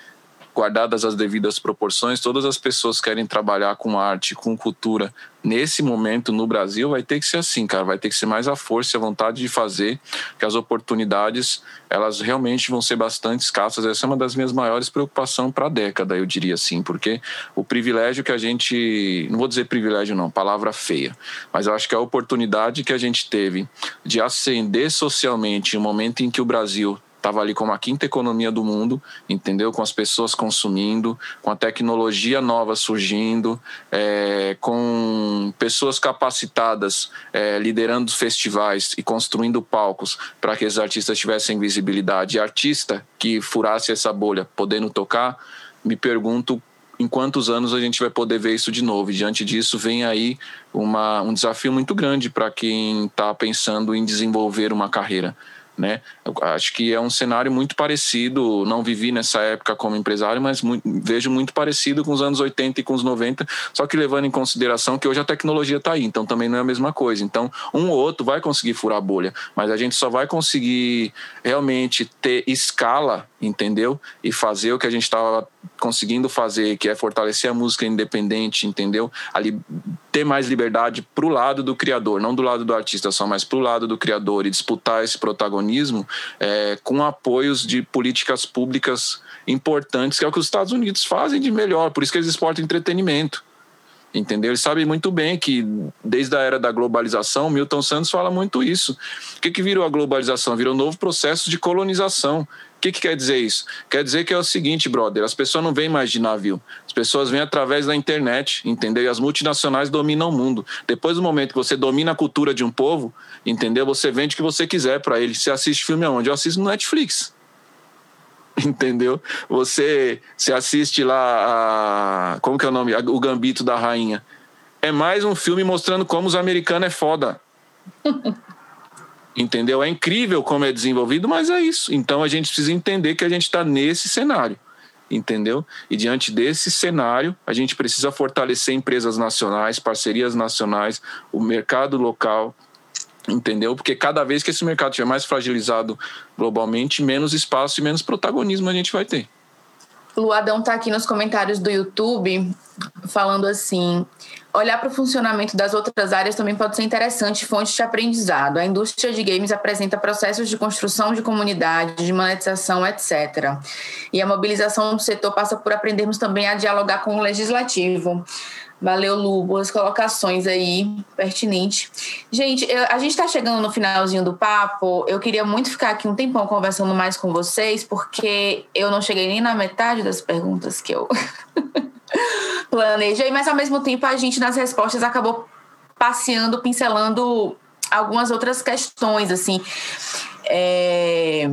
guardadas as devidas proporções, todas as pessoas que querem trabalhar com arte, com cultura, nesse momento no Brasil, vai ter que ser assim, cara. Vai ter que ser mais a força e a vontade de fazer, que as oportunidades, elas realmente vão ser bastante escassas. Essa é uma das minhas maiores preocupações para a década, eu diria assim, porque o privilégio que a gente. Não vou dizer privilégio, não, palavra feia, mas eu acho que a oportunidade que a gente teve de ascender socialmente em um momento em que o Brasil estava ali como a quinta economia do mundo, entendeu? Com as pessoas consumindo, com a tecnologia nova surgindo, é, com pessoas capacitadas é, liderando festivais e construindo palcos para que esses artistas tivessem visibilidade. E artista que furasse essa bolha, podendo tocar, me pergunto em quantos anos a gente vai poder ver isso de novo. E diante disso, vem aí uma, um desafio muito grande para quem está pensando em desenvolver uma carreira né? Acho que é um cenário muito parecido, não vivi nessa época como empresário, mas muito, vejo muito parecido com os anos 80 e com os 90, só que levando em consideração que hoje a tecnologia está aí, então também não é a mesma coisa. Então, um ou outro vai conseguir furar a bolha, mas a gente só vai conseguir realmente ter escala, entendeu? E fazer o que a gente estava conseguindo fazer, que é fortalecer a música independente, entendeu? Ali ter mais liberdade para o lado do criador, não do lado do artista só, mas para o lado do criador e disputar esse protagonismo é, com apoios de políticas públicas importantes, que é o que os Estados Unidos fazem de melhor, por isso que eles exportam entretenimento. Entendeu? Eles sabem muito bem que, desde a era da globalização, Milton Santos fala muito isso. O que, que virou a globalização? Virou um novo processo de colonização. O que, que quer dizer isso? Quer dizer que é o seguinte, brother: as pessoas não vêm mais de navio, as pessoas vêm através da internet, entendeu? E as multinacionais dominam o mundo. Depois do momento que você domina a cultura de um povo, entendeu? Você vende o que você quiser para ele. Você assiste filme aonde? Eu assisto no Netflix [LAUGHS] entendeu? Você se assiste lá a, como que é o nome? O Gambito da Rainha. É mais um filme mostrando como os americanos é foda. [LAUGHS] entendeu? É incrível como é desenvolvido, mas é isso. Então a gente precisa entender que a gente está nesse cenário, entendeu? E diante desse cenário, a gente precisa fortalecer empresas nacionais, parcerias nacionais, o mercado local, entendeu? Porque cada vez que esse mercado estiver mais fragilizado globalmente, menos espaço e menos protagonismo a gente vai ter. O Adão está aqui nos comentários do YouTube falando assim: olhar para o funcionamento das outras áreas também pode ser interessante, fonte de aprendizado. A indústria de games apresenta processos de construção de comunidade, de monetização, etc. E a mobilização do setor passa por aprendermos também a dialogar com o legislativo. Valeu, Lu. Boas colocações aí, pertinente. Gente, eu, a gente está chegando no finalzinho do papo. Eu queria muito ficar aqui um tempão conversando mais com vocês, porque eu não cheguei nem na metade das perguntas que eu [LAUGHS] planejei, mas ao mesmo tempo a gente nas respostas acabou passeando, pincelando algumas outras questões, assim. É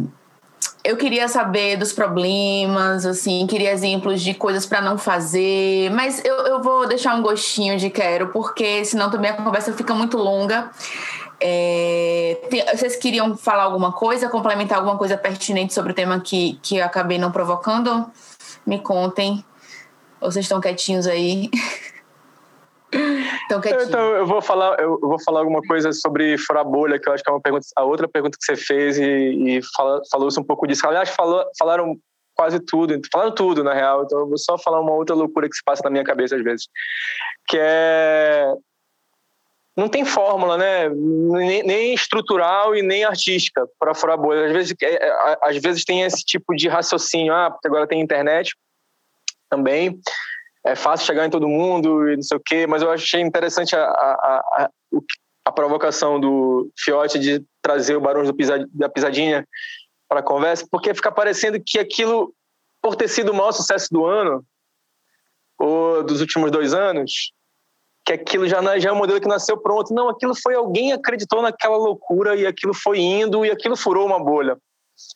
eu queria saber dos problemas, assim, queria exemplos de coisas para não fazer, mas eu, eu vou deixar um gostinho de quero, porque senão também a conversa fica muito longa. É, tem, vocês queriam falar alguma coisa, complementar alguma coisa pertinente sobre o tema que, que eu acabei não provocando? Me contem. Ou vocês estão quietinhos aí? [LAUGHS] Então, então, eu vou falar, eu vou falar alguma coisa sobre furar bolha, que eu acho que é uma pergunta, a outra pergunta que você fez e, e fala, falou-se um pouco disso. Aliás, falou, falaram quase tudo, falaram tudo na real. Então eu vou só falar uma outra loucura que se passa na minha cabeça às vezes, que é não tem fórmula, né? Nem, nem estrutural e nem artística para furar bolha. Às vezes, é, é, às vezes tem esse tipo de raciocínio, ah, porque agora tem internet também é fácil chegar em todo mundo e não sei o quê, mas eu achei interessante a, a, a, a provocação do Fiote de trazer o Barões da Pisadinha para a conversa, porque fica parecendo que aquilo, por ter sido o maior sucesso do ano, ou dos últimos dois anos, que aquilo já, já é um modelo que nasceu pronto. Não, aquilo foi alguém acreditou naquela loucura e aquilo foi indo e aquilo furou uma bolha.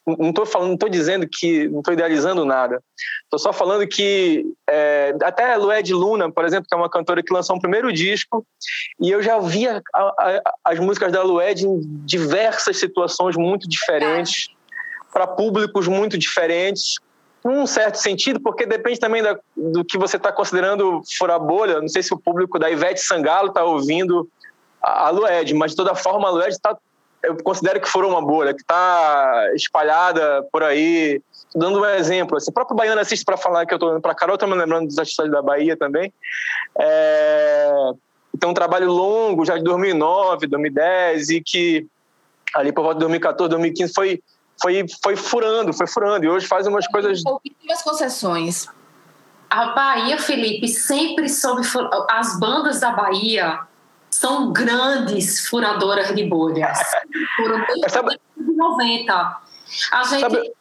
Não estou falando, não estou dizendo que, não estou idealizando nada. Estou só falando que é, até a Lued Luna, por exemplo, que é uma cantora que lançou um primeiro disco, e eu já via a, a, as músicas da Lued em diversas situações muito diferentes, para públicos muito diferentes, num certo sentido, porque depende também da, do que você está considerando furar bolha. Não sei se o público da Ivete Sangalo está ouvindo a Lued, mas de toda forma a Lued está eu considero que foram uma bolha, que está espalhada por aí. Dando um exemplo, assim, o próprio Baiano assiste para falar que eu estou indo para Carol, estou me lembrando dos artistas da Bahia também. É, então, um trabalho longo, já de 2009, 2010, e que ali por volta de 2014, 2015 foi, foi, foi furando, foi furando, e hoje faz umas coisas. Pouquíssimas concessões. A Bahia, Felipe, sempre soube. As bandas da Bahia são grandes furadoras de bolhas. [LAUGHS] Foram desde Sabe... 90. A gente. Sabe...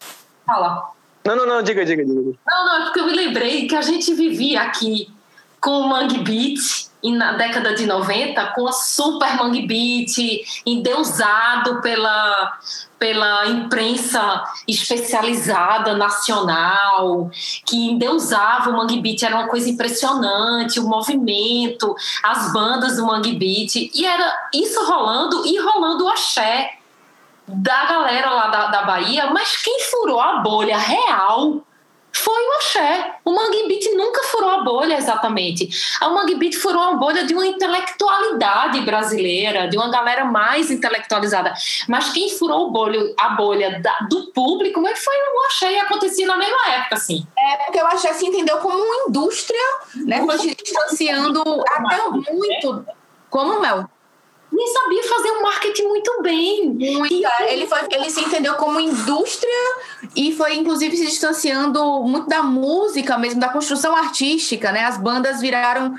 Fala. Não, não, não, diga, diga, diga. Não, não, é porque eu me lembrei que a gente vivia aqui com o Mangue Beat na década de 90 com a super Mangue Beat endeusado pela pela imprensa especializada nacional, que endeusava o Mangue Beat, era uma coisa impressionante, o movimento, as bandas do Mangue Beat, e era isso rolando e rolando o axé da galera lá da, da Bahia, mas quem furou a bolha real foi o axé. O Mangue Beat nunca furou a bolha exatamente. O Mangue Beat furou a bolha de uma intelectualidade brasileira, de uma galera mais intelectualizada. Mas quem furou bolho, a bolha da, do público mas foi o axé e acontecia na mesma época, assim. É, porque o axé se entendeu como uma indústria, né? Foi se distanciando até muito... Como, Mel? Nem sabia fazer um marketing muito bem. Muito. E, ele, foi, ele se entendeu como indústria e foi, inclusive, se distanciando muito da música mesmo, da construção artística, né? As bandas viraram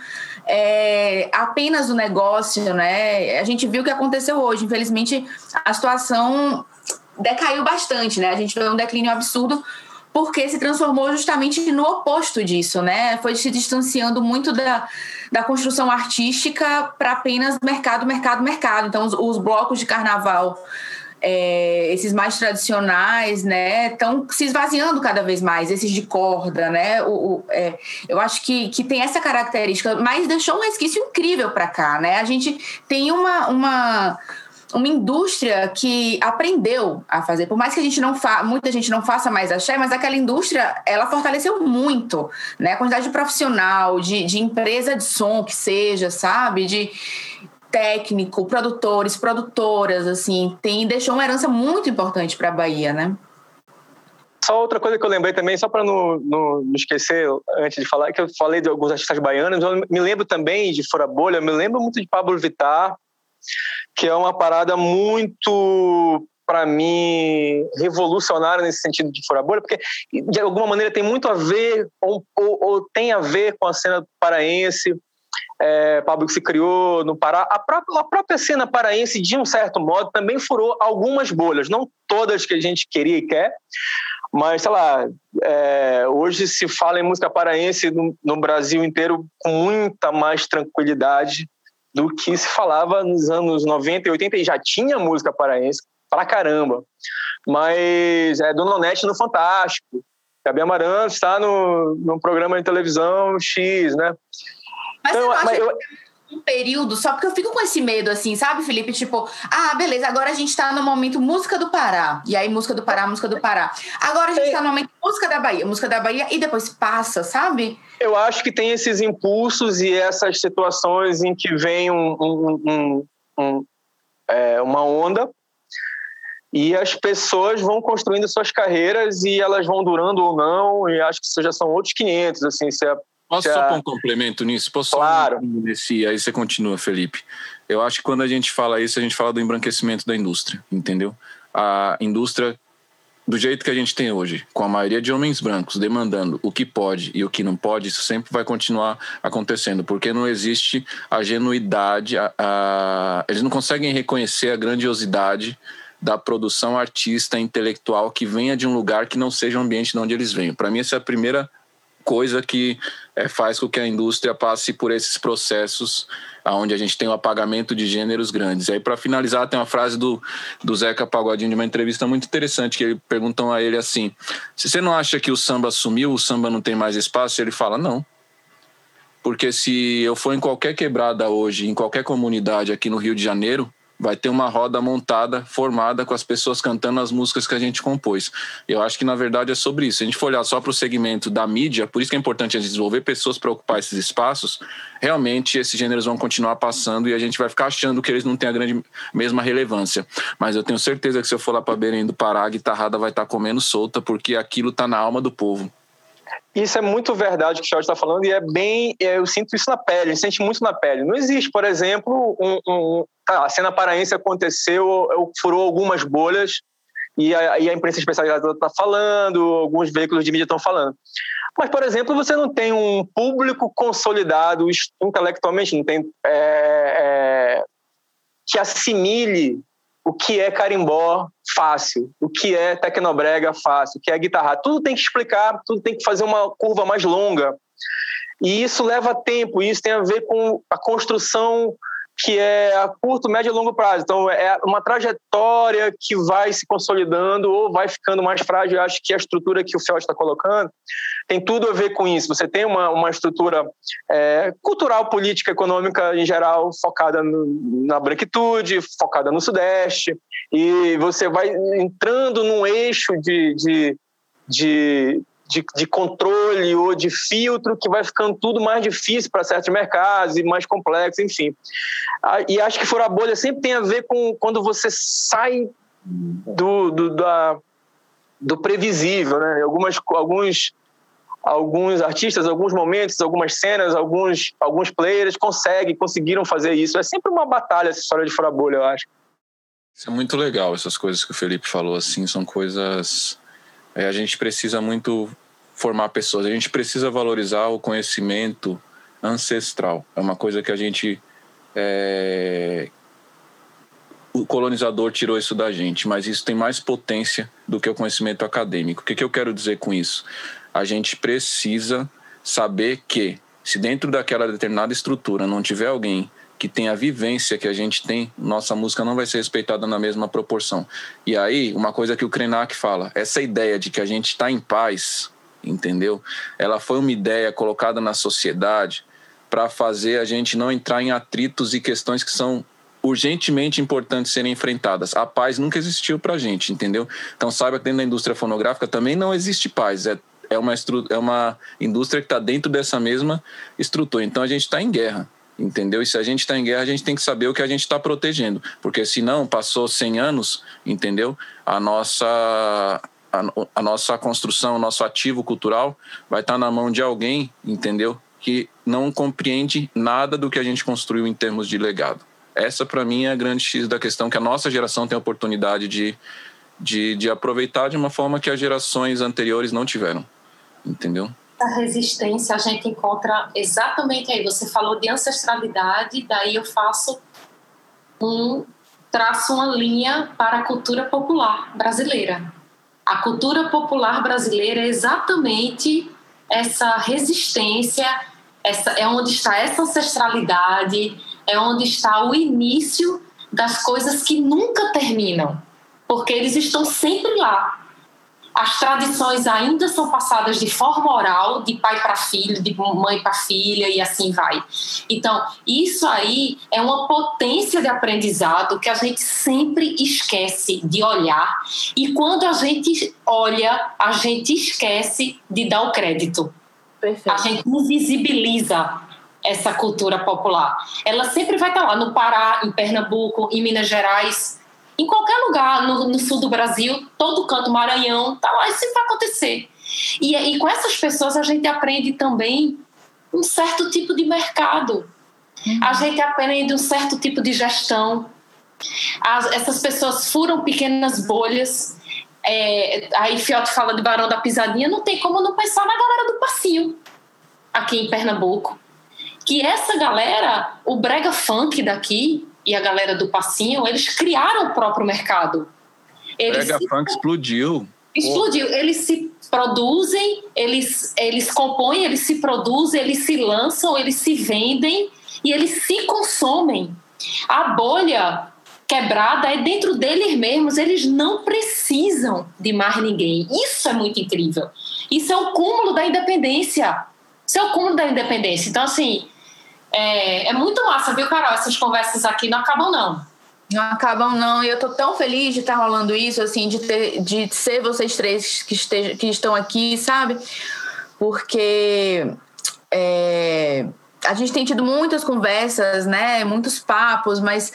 é, apenas o negócio, né? A gente viu o que aconteceu hoje. Infelizmente, a situação decaiu bastante, né? A gente vê um declínio absurdo porque se transformou justamente no oposto disso, né? Foi se distanciando muito da, da construção artística para apenas mercado, mercado, mercado. Então, os, os blocos de carnaval é, esses mais tradicionais, né, estão se esvaziando cada vez mais, esses de corda, né, o, o é, eu acho que, que tem essa característica, mas deixou um resquício incrível para cá, né, a gente tem uma, uma uma indústria que aprendeu a fazer, por mais que a gente não fa muita gente não faça mais axé, mas aquela indústria ela fortaleceu muito, né? A quantidade de profissional, de, de empresa de som que seja, sabe? De, técnico, produtores, produtoras, assim, tem deixou uma herança muito importante para a Bahia, né? Só outra coisa que eu lembrei também, só para não, não, não, esquecer antes de falar, que eu falei de alguns artistas baianos, eu me lembro também de Fora Bolha, eu me lembro muito de Pablo Vittar, que é uma parada muito para mim revolucionária nesse sentido de Fora Bolha, porque de alguma maneira tem muito a ver ou, ou, ou tem a ver com a cena paraense, é, Pablo que se criou no Pará. A própria, a própria cena paraense, de um certo modo, também furou algumas bolhas, não todas que a gente queria e quer, mas, sei lá, é, hoje se fala em música paraense no, no, Brasil inteiro com muita mais tranquilidade do que se falava nos anos 90 e 80, e já tinha música paraense pra caramba. Mas é Dona Onete no Fantástico, Gabi Amarantos está no, no programa de televisão X, né? Mas então, você não acha eu... um período, só porque eu fico com esse medo, assim, sabe, Felipe? Tipo, ah, beleza, agora a gente tá no momento música do Pará. E aí, música do Pará, música do Pará. Agora a gente tá no momento música da Bahia, música da Bahia, e depois passa, sabe? Eu acho que tem esses impulsos e essas situações em que vem um, um, um, é, uma onda e as pessoas vão construindo suas carreiras e elas vão durando ou não, e acho que isso já são outros 500, assim, se a Posso só pôr um complemento nisso? Posso claro. só nesse, aí você continua, Felipe. Eu acho que quando a gente fala isso, a gente fala do embranquecimento da indústria, entendeu? A indústria, do jeito que a gente tem hoje, com a maioria de homens brancos demandando o que pode e o que não pode, isso sempre vai continuar acontecendo, porque não existe a genuidade, a, a... eles não conseguem reconhecer a grandiosidade da produção artista intelectual que venha de um lugar que não seja o ambiente de onde eles vêm. Para mim, essa é a primeira coisa que é, faz com que a indústria passe por esses processos onde a gente tem o apagamento de gêneros grandes. E aí, para finalizar, tem uma frase do, do Zeca Pagodinho de uma entrevista muito interessante, que ele, perguntam a ele assim, se você não acha que o samba sumiu, o samba não tem mais espaço? Ele fala, não. Porque se eu for em qualquer quebrada hoje, em qualquer comunidade aqui no Rio de Janeiro, vai ter uma roda montada, formada, com as pessoas cantando as músicas que a gente compôs. Eu acho que, na verdade, é sobre isso. Se a gente for olhar só para o segmento da mídia, por isso que é importante a gente desenvolver pessoas para ocupar esses espaços, realmente esses gêneros vão continuar passando e a gente vai ficar achando que eles não têm a grande mesma relevância. Mas eu tenho certeza que se eu for lá para Belém do Pará, a guitarrada vai estar tá comendo solta, porque aquilo está na alma do povo. Isso é muito verdade o que o Jorge está falando e é bem. É, eu sinto isso na pele, a gente sente muito na pele. Não existe, por exemplo, um, um tá, a cena paraense aconteceu, furou algumas bolhas e a, e a imprensa especializada está falando, alguns veículos de mídia estão falando. Mas, por exemplo, você não tem um público consolidado intelectualmente, não tem é, é, que assimile o que é carimbó fácil, o que é tecnobrega fácil, o que é guitarra. Tudo tem que explicar, tudo tem que fazer uma curva mais longa. E isso leva tempo, isso tem a ver com a construção que é a curto, médio e longo prazo. Então, é uma trajetória que vai se consolidando ou vai ficando mais frágil. Eu acho que a estrutura que o Fiote está colocando tem tudo a ver com isso. Você tem uma, uma estrutura é, cultural, política, econômica em geral, focada no, na branquitude, focada no Sudeste, e você vai entrando num eixo de, de, de de, de, controle ou de filtro que vai ficando tudo mais difícil para certos mercados e mais complexo, enfim. Ah, e acho que fora bolha sempre tem a ver com quando você sai do, do, da, do previsível, né? Algumas, alguns, alguns artistas, alguns momentos, algumas cenas, alguns, alguns players conseguem, conseguiram fazer isso. É sempre uma batalha essa história de fora bolha, eu acho. Isso é muito legal, essas coisas que o Felipe falou, assim, são coisas a gente precisa muito formar pessoas, a gente precisa valorizar o conhecimento ancestral. É uma coisa que a gente. É... O colonizador tirou isso da gente, mas isso tem mais potência do que o conhecimento acadêmico. O que, que eu quero dizer com isso? A gente precisa saber que, se dentro daquela determinada estrutura não tiver alguém que tem a vivência que a gente tem, nossa música não vai ser respeitada na mesma proporção. E aí, uma coisa que o Krenak fala, essa ideia de que a gente está em paz, entendeu? Ela foi uma ideia colocada na sociedade para fazer a gente não entrar em atritos e questões que são urgentemente importantes serem enfrentadas. A paz nunca existiu para a gente, entendeu? Então saiba que dentro da indústria fonográfica também não existe paz. É, é, uma, é uma indústria que está dentro dessa mesma estrutura. Então a gente está em guerra entendeu? E se a gente está em guerra, a gente tem que saber o que a gente está protegendo, porque senão passou 100 anos, entendeu? A nossa a, a, nossa construção, o nosso ativo cultural vai estar tá na mão de alguém, entendeu? Que não compreende nada do que a gente construiu em termos de legado. Essa, para mim, é a grande X da questão que a nossa geração tem a oportunidade de, de, de aproveitar de uma forma que as gerações anteriores não tiveram, entendeu? Essa resistência a gente encontra exatamente aí. Você falou de ancestralidade, daí eu faço um traço uma linha para a cultura popular brasileira. A cultura popular brasileira é exatamente essa resistência, essa, é onde está essa ancestralidade, é onde está o início das coisas que nunca terminam, porque eles estão sempre lá as tradições ainda são passadas de forma oral, de pai para filho, de mãe para filha e assim vai. Então, isso aí é uma potência de aprendizado que a gente sempre esquece de olhar e quando a gente olha, a gente esquece de dar o crédito. Perfeito. A gente invisibiliza essa cultura popular. Ela sempre vai estar lá no Pará, em Pernambuco, em Minas Gerais, em qualquer lugar no, no sul do Brasil, todo canto, Maranhão, tá lá, isso vai acontecer. E, e com essas pessoas a gente aprende também um certo tipo de mercado. Uhum. A gente aprende um certo tipo de gestão. As, essas pessoas furam pequenas bolhas. É, aí Fiote fala de Barão da Pisadinha, não tem como não pensar na galera do Passinho, aqui em Pernambuco. Que essa galera, o brega funk daqui, e a galera do Passinho, eles criaram o próprio mercado. Eles Brega se... Funk explodiu. Explodiu. Oh. Eles se produzem, eles, eles compõem, eles se produzem, eles se lançam, eles se vendem e eles se consomem. A bolha quebrada é dentro deles mesmos, eles não precisam de mais ninguém. Isso é muito incrível. Isso é o cúmulo da independência. Isso é o cúmulo da independência. Então, assim, é, é muito massa, viu, Carol? Essas conversas aqui não acabam, não. Não acabam, não. E eu tô tão feliz de estar rolando isso, assim, de, ter, de ser vocês três que, esteja, que estão aqui, sabe? Porque é, a gente tem tido muitas conversas, né? Muitos papos, mas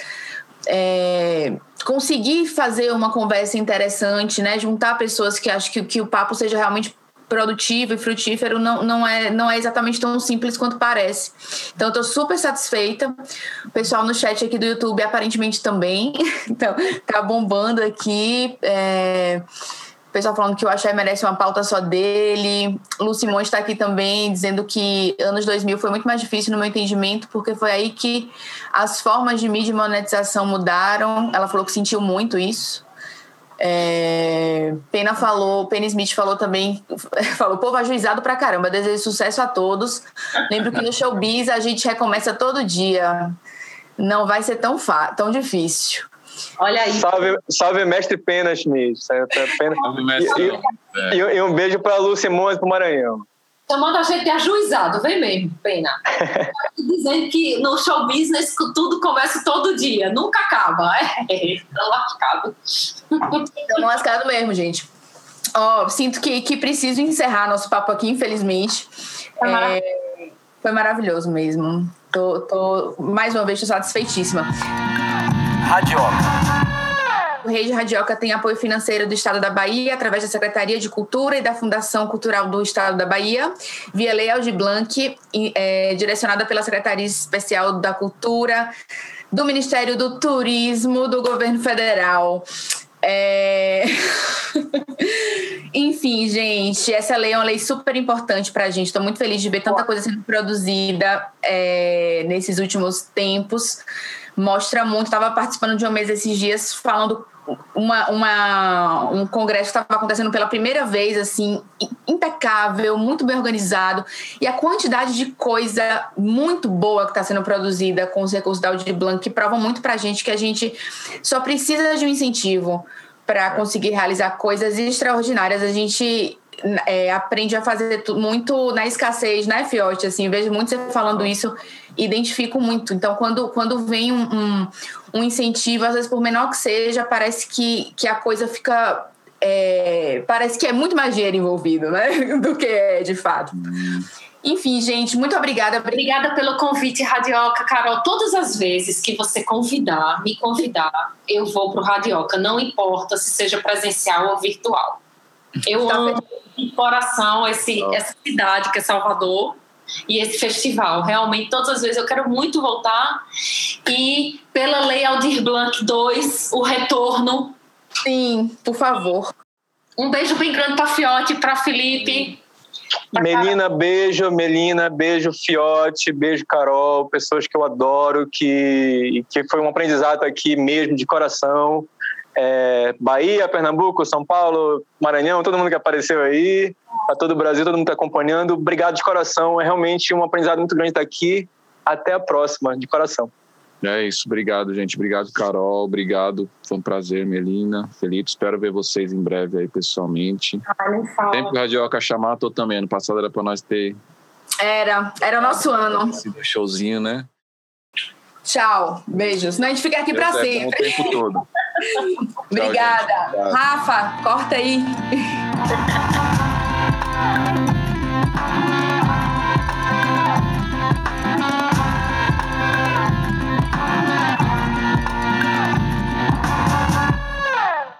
é, conseguir fazer uma conversa interessante, né? Juntar pessoas que acham que, que o papo seja realmente produtivo e frutífero não, não, é, não é exatamente tão simples quanto parece. Então, eu super satisfeita. O pessoal no chat aqui do YouTube aparentemente também. [LAUGHS] Então, tá bombando aqui. É... O pessoal falando que o Axé merece uma pauta só dele. Lu Simões está aqui também, dizendo que anos 2000 foi muito mais difícil no meu entendimento, porque foi aí que as formas de mídia e monetização mudaram. Ela falou que sentiu muito isso. É, Pena falou, Pena Smith falou também, [LAUGHS] falou, povo ajuizado pra caramba, desejo sucesso a todos. Lembro que no showbiz a gente recomeça todo dia. Não vai ser tão, tão difícil. Olha aí. Salve, salve mestre Pena Smith. Pena. Salve, mestre. E, e, e, um beijo para Lu Simões do Maranhão chamando a gente de ajuizado, vem mesmo, pena. [LAUGHS] Dizendo que no show business tudo começa todo dia, nunca acaba. É, tão lascado. Tão lascado mesmo, gente. Ó, oh, sinto que, que preciso encerrar nosso papo aqui, infelizmente. Foi, é, foi maravilhoso mesmo. Tô, tô, mais uma vez, tô satisfeitíssima. Radioca. Rede Radioca tem apoio financeiro do Estado da Bahia, através da Secretaria de Cultura e da Fundação Cultural do Estado da Bahia, via Lei Aldir Blanc, é, direcionada pela Secretaria Especial da Cultura, do Ministério do Turismo do Governo Federal. É... [LAUGHS] Enfim, gente, essa lei é uma lei super importante para a gente. Estou muito feliz de ver tanta coisa sendo produzida é, nesses últimos tempos. Mostra muito. Estava participando de uma mesa esses dias falando uma, uma, um congresso que estava acontecendo pela primeira vez, assim, impecável, muito bem organizado, e a quantidade de coisa muito boa que está sendo produzida com os recursos da Audi Blanc, que provam muito para a gente que a gente só precisa de um incentivo para conseguir realizar coisas extraordinárias. A gente é, aprende a fazer muito na escassez, né, Fiote? Assim, vejo muito você falando isso, identifico muito. Então, quando, quando vem um, um, um incentivo, às vezes por menor que seja, parece que, que a coisa fica. É, parece que é muito mais dinheiro envolvido, né? [LAUGHS] Do que é de fato. Enfim, gente, muito obrigada. Obrigada pelo convite, Radioca. Carol, todas as vezes que você convidar, me convidar, eu vou para o Radioca. Não importa se seja presencial ou virtual. Eu tá amo de coração esse, essa cidade que é Salvador e esse festival. Realmente, todas as vezes eu quero muito voltar. E pela Lei Aldir Blanc 2, o retorno. Sim, por favor. Um beijo bem grande para Fiote, para Felipe. Melina, beijo, Melina, beijo, Fiote, beijo, Carol, pessoas que eu adoro, que, que foi um aprendizado aqui mesmo, de coração é, Bahia, Pernambuco, São Paulo, Maranhão, todo mundo que apareceu aí, a todo o Brasil, todo mundo está acompanhando. Obrigado de coração, é realmente um aprendizado muito grande estar aqui. Até a próxima, de coração. É isso, obrigado, gente. Obrigado, Carol. Obrigado. Foi um prazer, Melina. Felipe, espero ver vocês em breve aí pessoalmente. Ah, não fala. Sempre que o Radioca chamar, tô também. No passado era para nós ter. Era, era o nosso ano. Showzinho, né? Tchau, beijos. Não, a gente fica aqui para sempre. O tempo todo. [LAUGHS] Obrigada. Tchau, Rafa, corta aí. [LAUGHS]